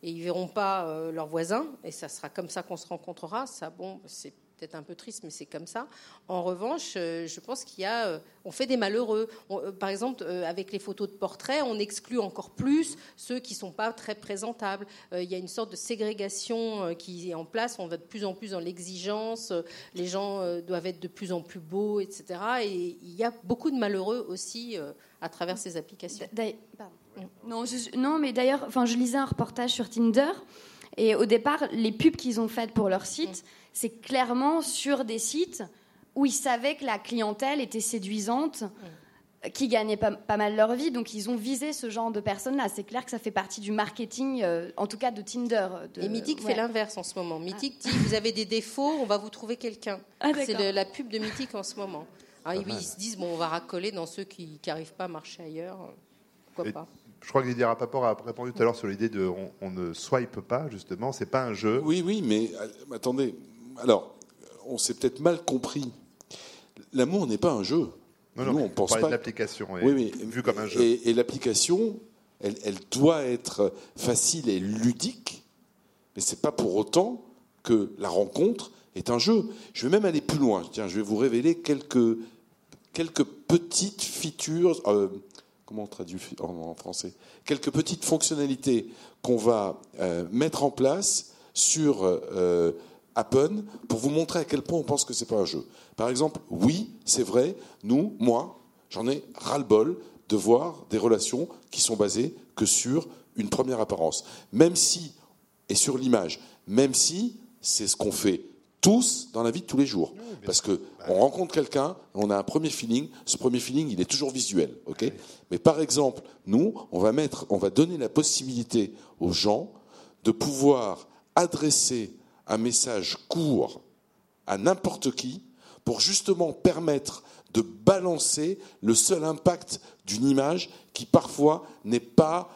et ils verront pas euh, leurs voisins. Et ça sera comme ça qu'on se rencontrera. Ça, bon, c'est peut-être un peu triste, mais c'est comme ça. En revanche, euh, je pense qu'il y a, euh, on fait des malheureux. On- euh, par exemple, avec les photos de portraits, on exclut encore plus ceux qui sont pas très présentables. Il y a une sorte de ségrégation qui est en place. On va de plus en plus dans l'exigence. Les gens doivent être de plus en plus beaux, etc. Et il y a beaucoup de malheureux aussi à travers ces applications. Non, je- non, mais d'ailleurs, enfin, je lisais un reportage sur Tinder. Et au départ, les pubs qu'ils ont faites pour leur site, c'est clairement sur des sites où ils savaient que la clientèle était séduisante, qui gagnait pas, pas mal leur vie. Donc, ils ont visé ce genre de personnes-là. C'est clair que ça fait partie du marketing, euh, en tout cas de Tinder. de- Et Mythique ouais. fait l'inverse en ce moment. Mythique dit vous avez des défauts, on va vous trouver quelqu'un. Ah, c'est la pub de Mythique en ce moment. Alors, ils, ils se disent bon, on va racoler dans ceux qui n'arrivent pas à marcher ailleurs. Pourquoi Et- pas Je crois que Didier Rapaport a répondu tout à l'heure sur l'idée de on, on ne swipe pas, justement, c'est pas un jeu. Oui, oui, mais euh, attendez. Alors, on s'est peut-être mal compris. L'amour n'est pas un jeu. Non, Nous, non, on pense pas. l'application, Oui, oui. vu comme un jeu. Et, et l'application, elle, elle doit être facile et ludique, mais c'est pas pour autant que la rencontre est un jeu. Je vais même aller plus loin. Tiens, je vais vous révéler quelques quelques petites features. euh, comment on traduit en, en français? Quelques petites fonctionnalités qu'on va euh, mettre en place sur euh, Appen pour vous montrer à quel point on pense que c'est pas un jeu. Par exemple, oui, c'est vrai, nous, moi, j'en ai ras-le-bol de voir des relations qui sont basées que sur une première apparence. Même si, et sur l'image, même si c'est ce qu'on fait tous dans la vie de tous les jours. Parce que on rencontre quelqu'un, on a un premier feeling, ce premier feeling, il est toujours visuel, ok? Mais par exemple, nous, on va mettre, on va donner la possibilité aux gens de pouvoir adresser un message court à n'importe qui pour justement permettre de balancer le seul impact d'une image qui parfois n'est pas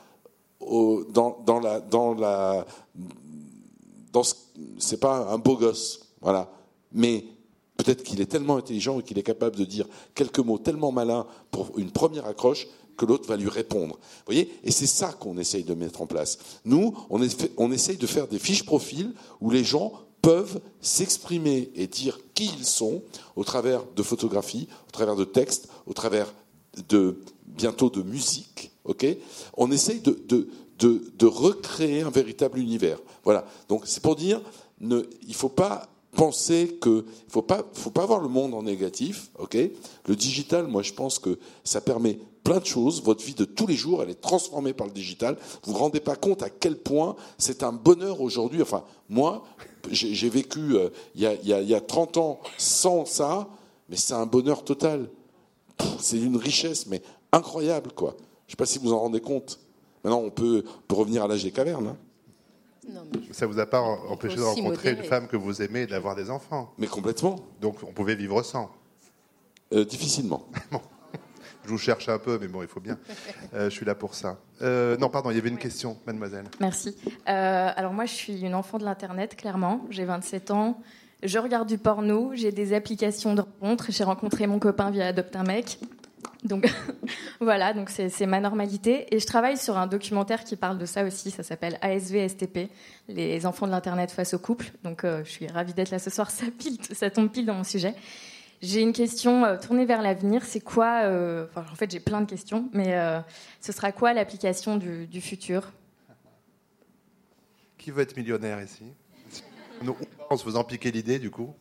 au- dans, dans la dans la c'est pas un beau gosse, voilà. Mais peut-être qu'il est tellement intelligent et qu'il est capable de dire quelques mots tellement malins pour une première accroche que l'autre va lui répondre. Voyez? Et c'est ça qu'on essaye de mettre en place. Nous, on, essaye de faire des fiches profils où les gens peuvent s'exprimer et dire qui ils sont au travers de photographies, au travers de textes, au travers de bientôt de musique. On essaye de, recréer un véritable univers. Voilà. Donc c'est pour dire, ne, il faut pas penser que, faut pas, faut pas voir le monde en négatif. Le digital, moi je pense que ça permet plein de choses. Votre vie de tous les jours, elle est transformée par le digital. Vous vous rendez pas compte à quel point c'est un bonheur aujourd'hui. Enfin, moi, j'ai vécu euh, il y, a, y a- il y a 30 ans sans ça, mais c'est un bonheur total. C'est une richesse, mais incroyable, quoi. Je sais pas si vous en rendez compte. Maintenant, on peut, on peut revenir à l'âge des cavernes, hein. Non, mais Ça vous a pas empêché de rencontrer une femme que vous aimez et d'avoir des enfants. mais complètement, Donc on pouvait vivre sans. Euh, difficilement. Je vous cherche un peu, mais bon, il faut bien. Euh, je suis là pour ça. Euh, non, pardon, il y avait une question, mademoiselle. Merci. Euh, alors moi, je suis une enfant de l'Internet, clairement. J'ai 27 ans. Je regarde du porno, j'ai des applications de rencontres. J'ai rencontré mon copain via Adopte un mec. Donc voilà, donc c'est ma normalité. Et je travaille sur un documentaire qui parle de ça aussi. Ça s'appelle ASV STP, les enfants de l'internet face au couple. Donc je suis ravie d'être là ce soir. Ça, pile, ça tombe pile dans mon sujet. J'ai une question euh, tournée vers l'avenir. C'est quoi euh, En fait, j'ai plein de questions, mais euh, ce sera quoi l'application du, futur? Qui veut être millionnaire ici? En se faisant piquer l'idée, du coup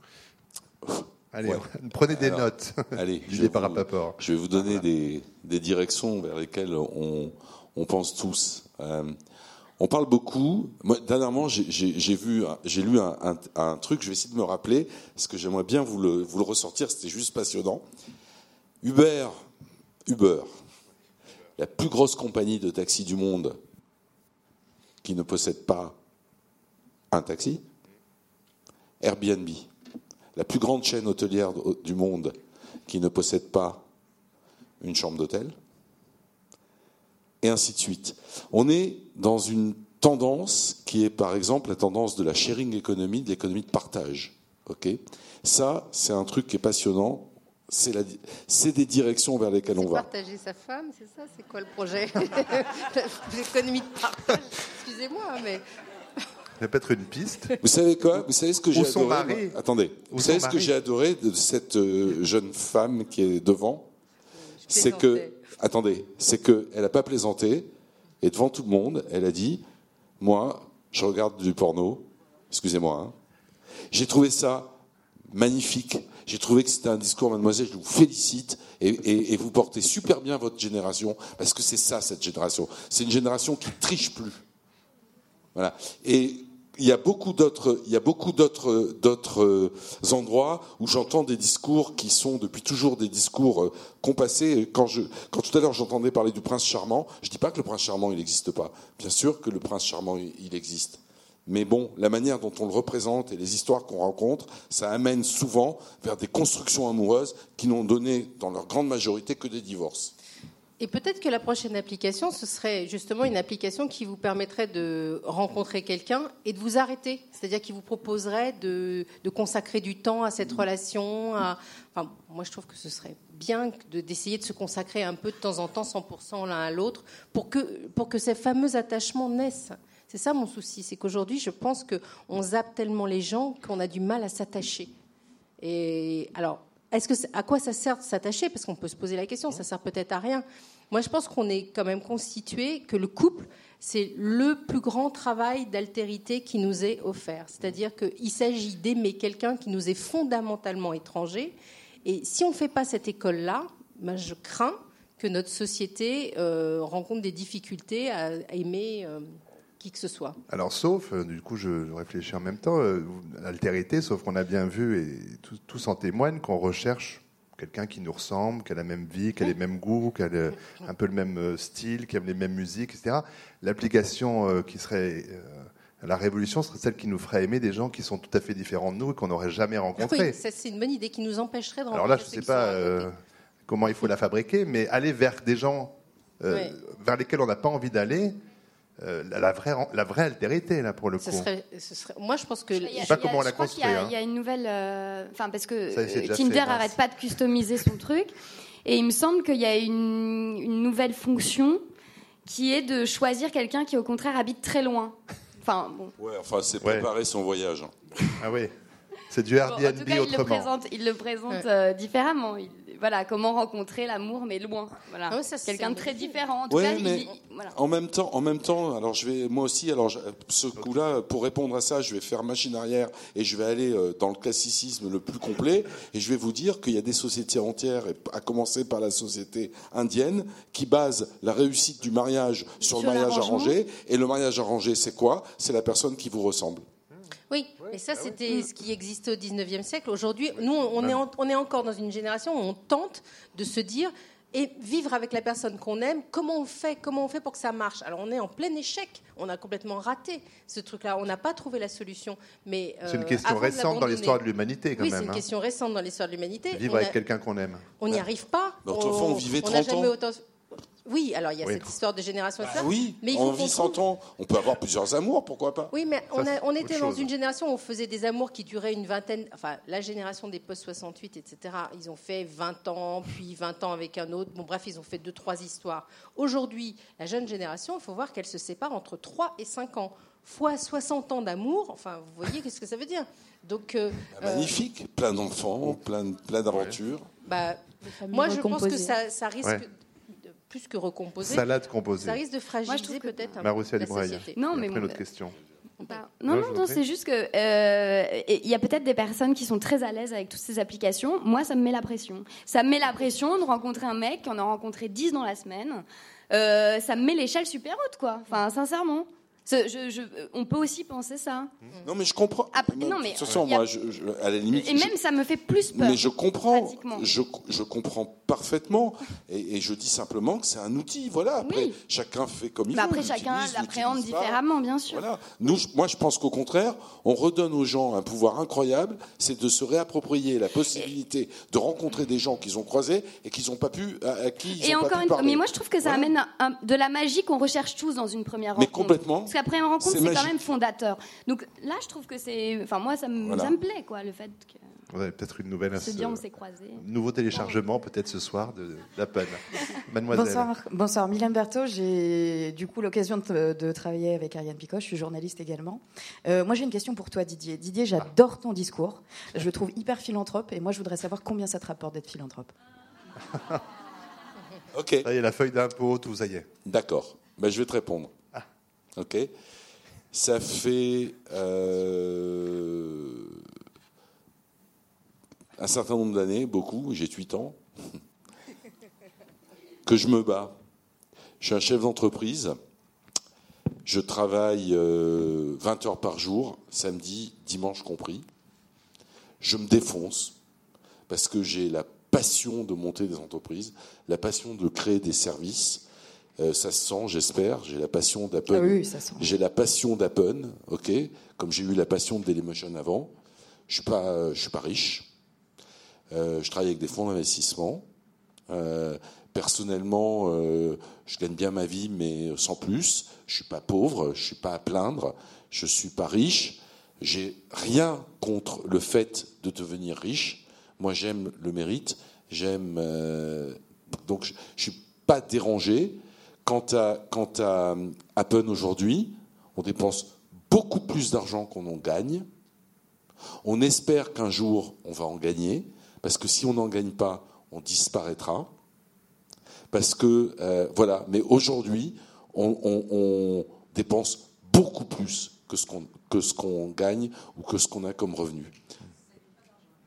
Allez, prenez des notes. Allez, je vais, vous, je vais vous donner des, directions vers lesquelles on, pense tous. On parle beaucoup. Moi, dernièrement, j'ai vu, j'ai lu un, truc. Je vais essayer de me rappeler parce que j'aimerais bien vous le, ressortir. C'était juste passionnant. Uber, Uber, la plus grosse compagnie de taxi du monde, qui ne possède pas un taxi. Airbnb, la plus grande chaîne hôtelière du monde, qui ne possède pas une chambre d'hôtel et ainsi de suite. On est dans une tendance qui est par exemple la tendance de la sharing economy, de l'économie de partage. Ok, ça c'est un truc qui est passionnant. C'est des directions vers lesquelles on va. Partager sa femme, c'est ça? C'est quoi le projet? L'économie de partage. Excusez-moi, mais. Ça peut être une piste. Vous savez quoi? Vous savez ce que j'ai adoré Attendez. Vous savez ce que j'ai adoré de cette euh, jeune femme qui est devant? C'est que attendez, c'est qu'elle n'a pas plaisanté, et devant tout le monde, elle a dit, moi, je regarde du porno, excusez-moi, hein. j'ai trouvé ça magnifique, j'ai trouvé que c'était un discours, mademoiselle, je vous félicite, et, vous portez super bien votre génération, parce que c'est ça, cette génération. C'est une génération qui triche plus. Voilà. Il y a beaucoup d'autres, il y a beaucoup d'autres, d'autres euh, endroits où j'entends des discours qui sont depuis toujours des discours euh, compassés. Quand tout à l'heure j'entendais parler du prince charmant, je dis pas que le prince charmant il n'existe pas. Bien sûr que le prince charmant il existe. Mais bon, la manière dont on le représente et les histoires qu'on rencontre, ça amène souvent vers des constructions amoureuses qui n'ont donné, dans leur grande majorité, que des divorces. Et peut-être que la prochaine application, ce serait justement une application qui vous permettrait de rencontrer quelqu'un et de vous arrêter. C'est-à-dire qui vous proposerait de, consacrer du temps à cette relation. Enfin, moi, je trouve que ce serait bien d'essayer de, se consacrer un peu de temps en temps, 100% l'un à l'autre, pour que, pour que ces fameux attachements naissent. C'est ça mon souci, c'est qu'aujourd'hui, je pense qu'on zappe tellement les gens qu'on a du mal à s'attacher. Et alors, est-ce que à quoi ça sert de s'attacher? Parce qu'on peut se poser la question, ça sert peut-être à rien. Moi, je pense qu'on est quand même constitué, que le couple, c'est le plus grand travail d'altérité qui nous est offert. C'est-à-dire qu'il s'agit d'aimer quelqu'un qui nous est fondamentalement étranger. Et si on ne fait pas cette école-là, ben je crains que notre société euh, rencontre des difficultés à, aimer euh, qui que ce soit. Alors, sauf, euh, du coup, je réfléchis en même temps, l'altérité, sauf qu'on a bien vu, et tous en témoignent, qu'on recherche quelqu'un qui nous ressemble, qui a la même vie, qui a les mêmes goûts, qui a un peu le même euh, style, qui aime les mêmes musiques, etc. L'application euh, qui serait euh, la révolution serait celle qui nous ferait aimer des gens qui sont tout à fait différents de nous et qu'on n'aurait jamais rencontrés. Oui, c'est une bonne idée qui nous empêcherait de. Alors là, je ne sais pas comment il faut la fabriquer, mais aller vers des gens vers lesquels on n'a pas envie d'aller, euh, la, vraie, la vraie altérité, là, pour le coup. moi, je pense que. Je sais pas comment on l'a construit. Il y, a une nouvelle. Euh, enfin, parce que Tinder n'arrête pas de customiser son truc. Et il me semble qu'il y a une, nouvelle fonction qui est de choisir quelqu'un qui, au contraire, habite très loin. Enfin, bon. Ouais, enfin, c'est préparer son voyage. Hein. Ah oui. C'est du Airbnb en tout cas, il le présente, il le présente euh, différemment voilà, comment rencontrer l'amour, mais loin. Voilà. Ah Quelqu'un de très différent. En, tout cas, en même temps, en même temps, alors je vais, moi aussi, alors ce coup-là, pour répondre à ça, je vais faire machine arrière et je vais aller euh, dans le classicisme le plus complet et je vais vous dire qu'il y a des sociétés entières, à commencer par la société indienne, qui basent la réussite du mariage sur, sur le mariage arrangé. Et le mariage arrangé, c'est quoi? C'est la personne qui vous ressemble. Oui, et ça, c'était ce qui existait au 19e siècle. Aujourd'hui, nous, on est, on est encore dans une génération où on tente de se dire et vivre avec la personne qu'on aime, comment on fait Comment on fait pour que ça marche? Alors on est en plein échec, on a complètement raté ce truc-là, on n'a pas trouvé la solution. Mais c'est une euh, question avant de récente dans l'histoire de l'humanité quand Oui, c'est même. une hein. question récente dans l'histoire de l'humanité. Vivre On avec a- quelqu'un qu'on aime. on n'y arrive pas. Mais autrefois, on vivait n'a 30 jamais ans. autant- Oui, alors il y a Oui. cette histoire de génération. Ah ça. oui, mais il on faut vit qu'on 100 trouve- ans, on peut avoir plusieurs amours, pourquoi pas Oui, mais on, a- c'est on était dans chose. une génération où on faisait des amours qui duraient une vingtaine, enfin la génération des post-68, etc. Ils ont fait 20 ans, puis 20 ans avec un autre. Bon, bref, ils ont fait deux, trois histoires. Aujourd'hui, la jeune génération, il faut voir qu'elle se sépare entre 3 et 5 ans. Fois 60 ans d'amour, enfin, vous voyez qu'est-ce que ça veut dire Donc, euh, Ah, Magnifique, plein d'enfants, plein, plein d'aventures. bah, moi, je pense que ça, ça risque, Ouais. Plus que recomposer, Salade composée. ça risque de fragiliser peut-être un peu la société. Non, mais après, bon, une autre question. Bah, Ouais, non, non, non, c'est juste que euh, il y a peut-être des personnes qui sont très à l'aise avec toutes ces applications. Moi, ça me met la pression. Ça me met la pression de rencontrer un mec qui en a rencontré 10 dans la semaine. Euh, ça me met l'échelle super haute, quoi. Enfin, sincèrement. C'est- je- je- on peut aussi penser ça. Non, mais je comprends. Après- non, mais de toute façon, a- moi, je- à la limite. Et même, ça me fait plus peur. Mais je comprends, je, comprends parfaitement, et, et je dis simplement que c'est un outil. Voilà. Après, Oui. chacun fait comme il Bah veut. après, chacun l'appréhende différemment, bien sûr. Voilà. Nous, moi, je pense qu'au contraire, on redonne aux gens un pouvoir incroyable, c'est de se réapproprier la possibilité de rencontrer des gens qu'ils ont croisés et qu'ils n'ont pas pu, à, à qui ils Et ont pas encore pu une parler. mais moi je trouve que ça Voilà. amène un- un- de la magie qu'on recherche tous dans une première Mais rencontre. complètement. Parce qu'après une rencontre, C'est quand même fondateur. Donc là, je trouve que c'est. Enfin, moi, ça me, Voilà. ça me plaît, quoi, le fait que. Avez peut-être une nouvelle Se dire, on s'est croisés. nouveau téléchargement peut-être ce soir de d'Apple. Mademoiselle. Bonsoir, bonsoir. Mylène Berthaud. J'ai du coup l'occasion de, de travailler avec Ariane Picot. Je suis journaliste également. Euh, moi, j'ai une question pour toi, Didier. Didier, j'adore ton discours. Je le trouve hyper philanthrope. Et moi, je voudrais savoir combien ça te rapporte d'être philanthrope. Ok. Ça y est, la feuille d'impôt, tout ça y est. D'accord. Ben, je vais te répondre. Ok. Ça fait euh, un certain nombre d'années, beaucoup, j'ai 8 ans, que je me bats. Je suis un chef d'entreprise. Je travaille euh, 20 heures par jour, samedi, dimanche compris. Je me défonce parce que j'ai la passion de monter des entreprises, la passion de créer des services. Euh, ça se sent, j'espère. J'ai la passion d'Apple. Ah oui. J'ai la passion d'Apple, ok, comme j'ai eu la passion de Dailymotion avant. Je suis pas, je suis pas riche. Euh, je travaille avec des fonds d'investissement. Euh, personnellement, euh, je gagne bien ma vie, mais sans plus. Je suis pas pauvre, je suis pas à plaindre. Je suis pas riche. J'ai rien contre le fait de devenir riche. Moi, j'aime le mérite. J'aime euh, donc je, je suis pas dérangé. Quant à quant à Apple aujourd'hui, on dépense beaucoup plus d'argent qu'on en gagne. On espère qu'un jour on va en gagner, parce que si on n'en gagne pas, on disparaîtra. Parce que euh, voilà, mais aujourd'hui, on, on- on dépense beaucoup plus que ce qu'on que ce qu'on gagne ou que ce qu'on a comme revenu.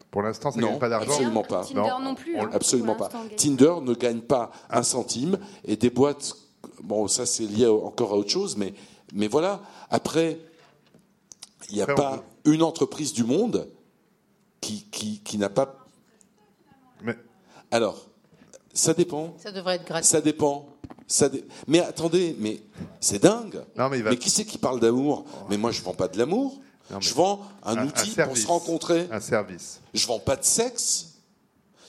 Pour l'instant, ça ne gagne pas d'argent. absolument pas. Tinder Non, non, plus. on- hein, Absolument pas. Tinder ne gagne pas un centime et des boîtes, bon, ça c'est lié encore à autre chose, mais, mais voilà. Après, il n'y a Après, pas une entreprise du monde qui, qui, qui n'a pas. Mais Alors, ça dépend. Ça devrait être gratuit. Ça dépend. Ça dé- Mais attendez, mais c'est dingue. Non, mais il va- qui c'est qui parle d'amour? Mais moi, je vends pas de l'amour. Non, mais- Je vends un, Un- un outil pour service. se rencontrer. un service. Je vends pas de sexe.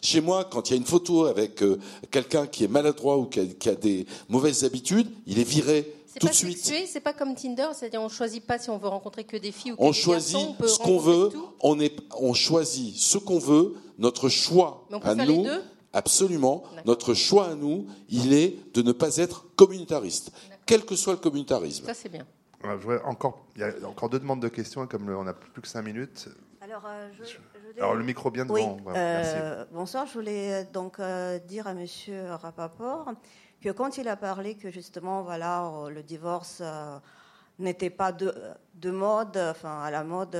Chez moi, quand il y a une photo avec euh, quelqu'un qui est maladroit ou qui a, qui a des mauvaises habitudes, il est viré C'est tout pas de suite. sexué, c'est pas comme Tinder, c'est-à-dire on choisit pas si on veut rencontrer que des filles ou que On des choisit garçons, on peut ce qu'on veut. tout. On, est, on choisit ce qu'on veut. Notre choix Mais on peut à faire les nous, deux absolument. D'accord. Notre choix à nous, il est de ne pas être communautariste, quel que soit le communautarisme. Ça c'est bien. Encore, il y a encore deux demandes de questions, et comme le- on n'a plus que cinq minutes. Alors, euh, je, je voulais- Alors le micro bien devant. Oui, euh, bonsoir. Je voulais donc euh, dire à Monsieur Rapaport que quand il a parlé que justement, voilà, le divorce n'était pas de, de mode, enfin à la mode,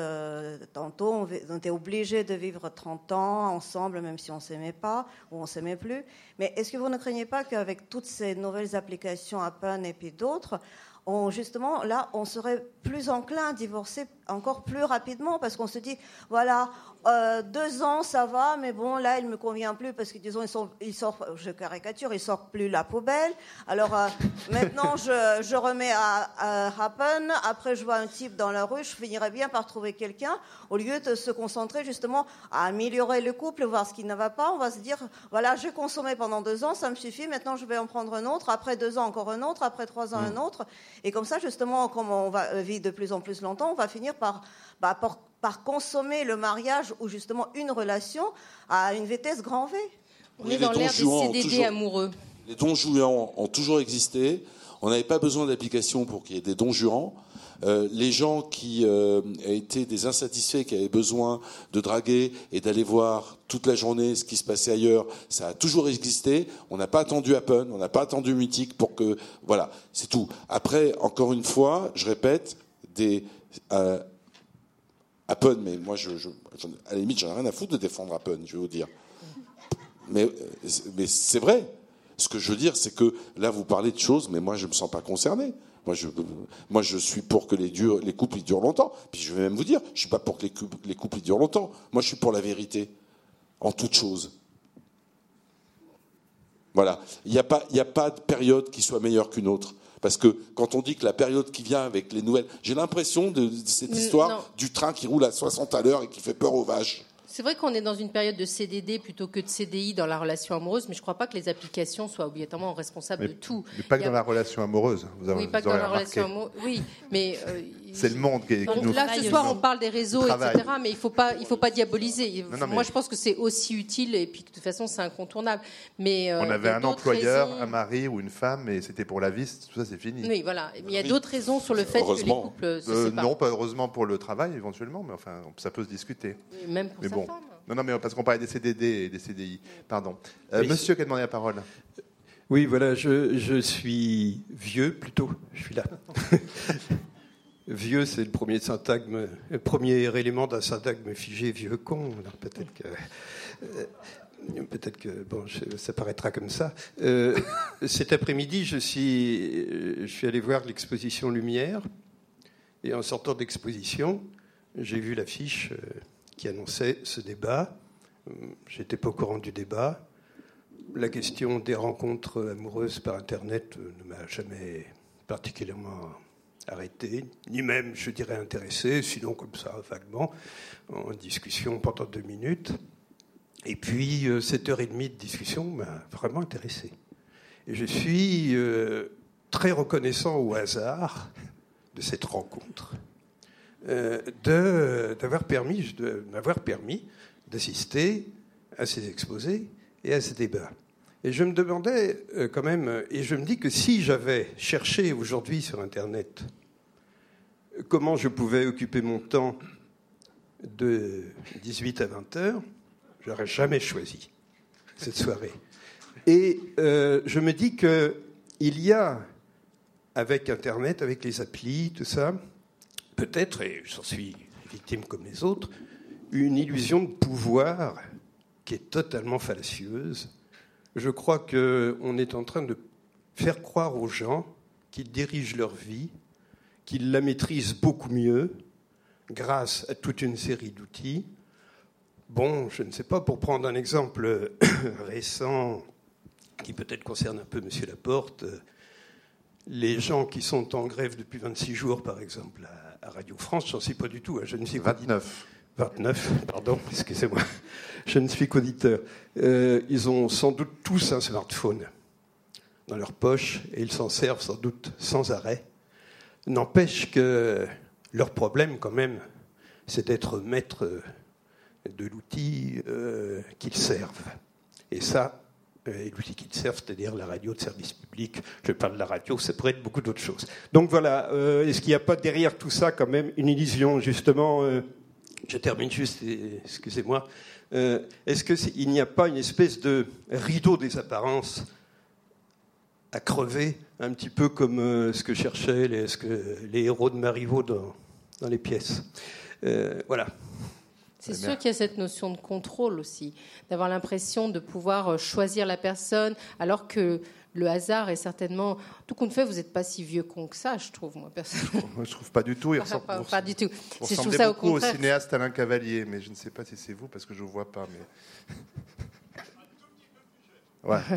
tantôt on, était obligé de vivre 30 ans ensemble, même si on s'aimait pas ou on s'aimait plus. Mais est-ce que vous ne craignez pas qu'avec toutes ces nouvelles applications Apple et puis d'autres, on, justement, là, on serait plus enclin à divorcer encore plus rapidement parce qu'on se dit, voilà, euh, deux ans, ça va, mais bon, là, il me convient plus parce que, disons, il sort, je caricature, il sort plus la poubelle. Alors, euh, maintenant, je, je, remets à, à Happen. Après, je vois un type dans la rue, je finirais bien par trouver quelqu'un. Au lieu de se concentrer justement à améliorer le couple, voir ce qui ne va pas, on va se dire, voilà, j'ai consommé pendant deux ans, ça me suffit, maintenant je vais en prendre un autre. Après deux ans, encore un autre. Après trois ans, un mm. autre. Et comme ça, justement, comme on va vivre de plus en plus longtemps, on va finir par, bah, par par consommer le mariage ou justement une relation à une vitesse grand V. On est dans l'ère des CDD amoureux. Les dons jouants ont toujours existé. On n'avait pas besoin d'application pour qu'il y ait des dons jurants. Euh, les gens qui euh, étaient des insatisfaits, qui avaient besoin de draguer et d'aller voir toute la journée ce qui se passait ailleurs, ça a toujours existé. On n'a pas attendu Apple, on n'a pas attendu Mythique pour que... Voilà, c'est tout. Après, encore une fois, je répète, des... Euh, Apple, mais moi, je, à la limite, j'en ai rien à foutre de défendre Apple, je vais vous dire. Mais, mais c'est vrai. Ce que je veux dire, c'est que là, vous parlez de choses, mais moi, je ne me sens pas concerné. Moi je, suis pour que les, les couples durent longtemps. Puis je vais même vous dire, je ne suis pas pour que les couples, les couples durent longtemps. Moi, je suis pour la vérité, en toute chose. Voilà. Il n'y a pas de période qui soit meilleure qu'une autre. Parce que quand on dit que la période qui vient avec les nouvelles, j'ai l'impression de, cette histoire du train qui roule à 60 à l'heure et qui fait peur aux vaches. C'est vrai qu'on est dans une période de CDD plutôt que de CDI dans la relation amoureuse, mais je ne crois pas que les applications soient obligatoirement responsables de tout. Mais pas que dans la relation amoureuse. Vous avez, oui, pas que dans la relation amoureuse. Oui, mais euh, c'est le monde qui, qui nous. Là, ce soir, on parle des réseaux, etc. Mais il faut pas, il faut pas diaboliser. Moi, je pense que c'est aussi utile et puis de toute façon, c'est incontournable. Mais euh, on avait un employeur, un mari ou une femme, et c'était pour la vie. Tout ça, c'est fini. Oui, voilà. Mais il y a d'autres raisons sur le fait que les couples se euh, Non, pas heureusement pour le travail éventuellement, mais enfin, ça peut se discuter. même pour sa femme. Non, non, mais parce qu'on parlait des CDD et des CDI. Pardon. Euh, monsieur qui a demandé la parole. Oui, voilà, je, je suis vieux plutôt. Je suis là. vieux, c'est le premier syntagme, le premier élément d'un syntagme figé, vieux con. Peut-être que. Euh, peut-être que bon, ça paraîtra comme ça. Euh, cet après-midi, je suis, je suis allé voir l'exposition Lumière, et en sortant d'exposition, j'ai vu l'affiche qui annonçait ce débat. J'étais pas au courant du débat. La question des rencontres amoureuses par Internet ne m'a jamais particulièrement arrêté, ni même, je dirais, intéressé, sinon comme ça, vaguement, en discussion pendant deux minutes. Et puis, euh, cette heure et demie de discussion m'a vraiment intéressé. Et je suis euh, très reconnaissant au hasard de cette rencontre. Euh, d'avoir permis, de m'avoir permis d'assister à ces exposés et à ces débats. Et je me demandais euh, quand même, et je me dis que si j'avais cherché aujourd'hui sur Internet comment je pouvais occuper mon temps de 18 à 20 heures, j'aurais jamais choisi cette soirée. Et euh, je me dis qu'il y a, avec Internet, avec les applis, tout ça, peut-être, et j'en suis victime comme les autres, une illusion de pouvoir qui est totalement fallacieuse. Je crois qu'on est en train de faire croire aux gens qu'ils dirigent leur vie, qu'ils la maîtrisent beaucoup mieux grâce à toute une série d'outils. Bon, je ne sais pas, pour prendre un exemple récent qui peut-être concerne un peu M. Laporte, les gens qui sont en grève depuis 26 jours, par exemple, à Radio France, j'en sais pas du tout. Hein, je ne suis 29. 29, pardon, excusez-moi. Je ne suis qu'auditeur. Euh, ils ont sans doute tous un smartphone dans leur poche et ils s'en servent sans doute sans arrêt. N'empêche que leur problème, quand même, c'est d'être maître de l'outil euh, qu'ils servent. Et ça, euh, l'outil qu'ils servent, c'est-à-dire la radio de service public. Je parle de la radio, ça pourrait être beaucoup d'autres choses. Donc voilà, euh, est-ce qu'il n'y a pas derrière tout ça quand même une illusion, justement Je termine juste, excusez-moi. est-ce qu'il n'y a pas une espèce de rideau des apparences à crever, un petit peu comme ce que cherchaient les, ce que les héros de Marivaux dans, dans les pièces Voilà. C'est sûr qu'il y a cette notion de contrôle aussi, d'avoir l'impression de pouvoir euh, choisir la personne, alors que le hasard est certainement. Tout compte fait, vous n'êtes pas si vieux con que ça, je trouve, moi, personnellement. Moi, je trouve pas du tout. Il ressemble, pas, pas du tout. Je trouve ça au beaucoup au contraire. cinéaste Alain Cavalier, mais je ne sais pas si c'est vous parce que je ne vous vois pas. Mais... Ouais.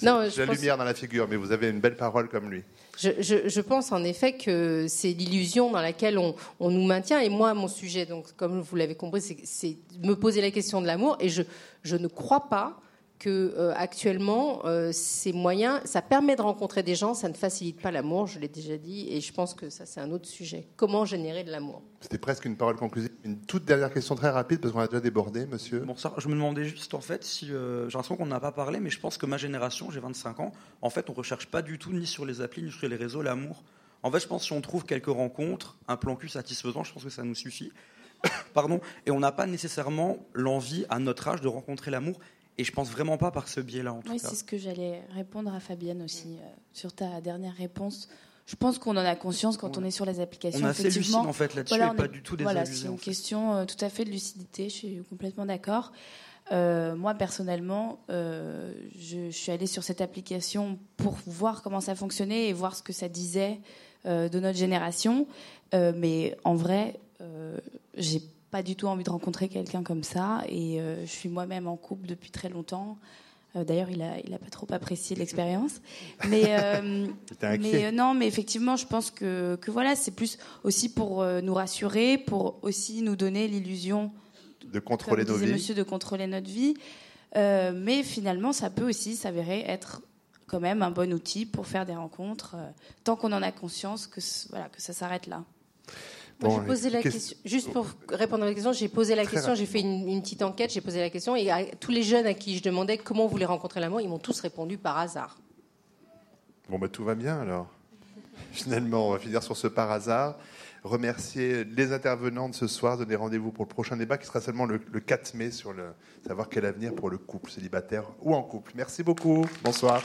Non, la pense- lumière dans la figure, mais vous avez une belle parole comme lui. Je, je- je pense en effet que c'est l'illusion dans laquelle on, on nous maintient. Et moi, mon sujet, donc, comme vous l'avez compris, c'est- me poser la question de l'amour. Et je, je ne crois pas que euh, actuellement euh, ces moyens, ça permet de rencontrer des gens, ça ne facilite pas l'amour. Je l'ai déjà dit, et je pense que ça c'est un autre sujet. Comment générer de l'amour? C'était presque une parole conclusive. Une toute dernière question très rapide parce qu'on a déjà débordé, monsieur. Bonsoir, je me demandais juste en fait si euh, j'ai l'impression qu'on n'a pas parlé, mais je pense que ma génération, j'ai 25 ans, en fait on recherche pas du tout ni sur les applis ni sur les réseaux l'amour. En fait, je pense que si on trouve quelques rencontres, un plan cul satisfaisant, je pense que ça nous suffit. Pardon, et on n'a pas nécessairement l'envie à notre âge de rencontrer l'amour. Et je pense vraiment pas par ce biais-là en tout Oui, cas. c'est ce que j'allais répondre à Fabienne aussi euh, sur ta dernière réponse. Je pense qu'on en a conscience quand on est sur les applications. On est assez lucide en fait là-dessus Voilà, et pas du tout Voilà, désabusé. c'est en une fait. question euh, tout à fait de lucidité. Je suis complètement d'accord. Euh, moi personnellement, je, je suis allée sur cette application pour voir comment ça fonctionnait et voir ce que ça disait de notre génération. Mais en vrai, j'ai pas du tout envie de rencontrer quelqu'un comme ça. Et euh, je suis moi-même en couple depuis très longtemps. Euh, D'ailleurs, il a, il a pas trop apprécié l'expérience. Mais, euh, mais euh, non, mais effectivement, je pense que, que voilà, c'est plus aussi pour nous rassurer, pour aussi nous donner l'illusion, De contrôler nos vies. monsieur, de contrôler notre vie. Mais finalement, ça peut aussi s'avérer être quand même un bon outil pour faire des rencontres, tant qu'on en a conscience que, voilà, que ça s'arrête là. Moi, Bon, j'ai posé la qu'est-ce- question, juste pour répondre à la question, j'ai posé la Très question, j'ai fait une, une petite enquête, j'ai posé la question, et à tous les jeunes à qui je demandais comment vous voulez rencontrer l'amour, ils m'ont tous répondu par hasard. Bon, bah, tout va bien alors. Finalement, on va finir sur ce par hasard. Remercier les intervenants de ce soir, donner rendez-vous pour le prochain débat qui sera seulement le, le 4 mai sur le savoir quel avenir pour le couple célibataire ou en couple. Merci beaucoup. Bonsoir.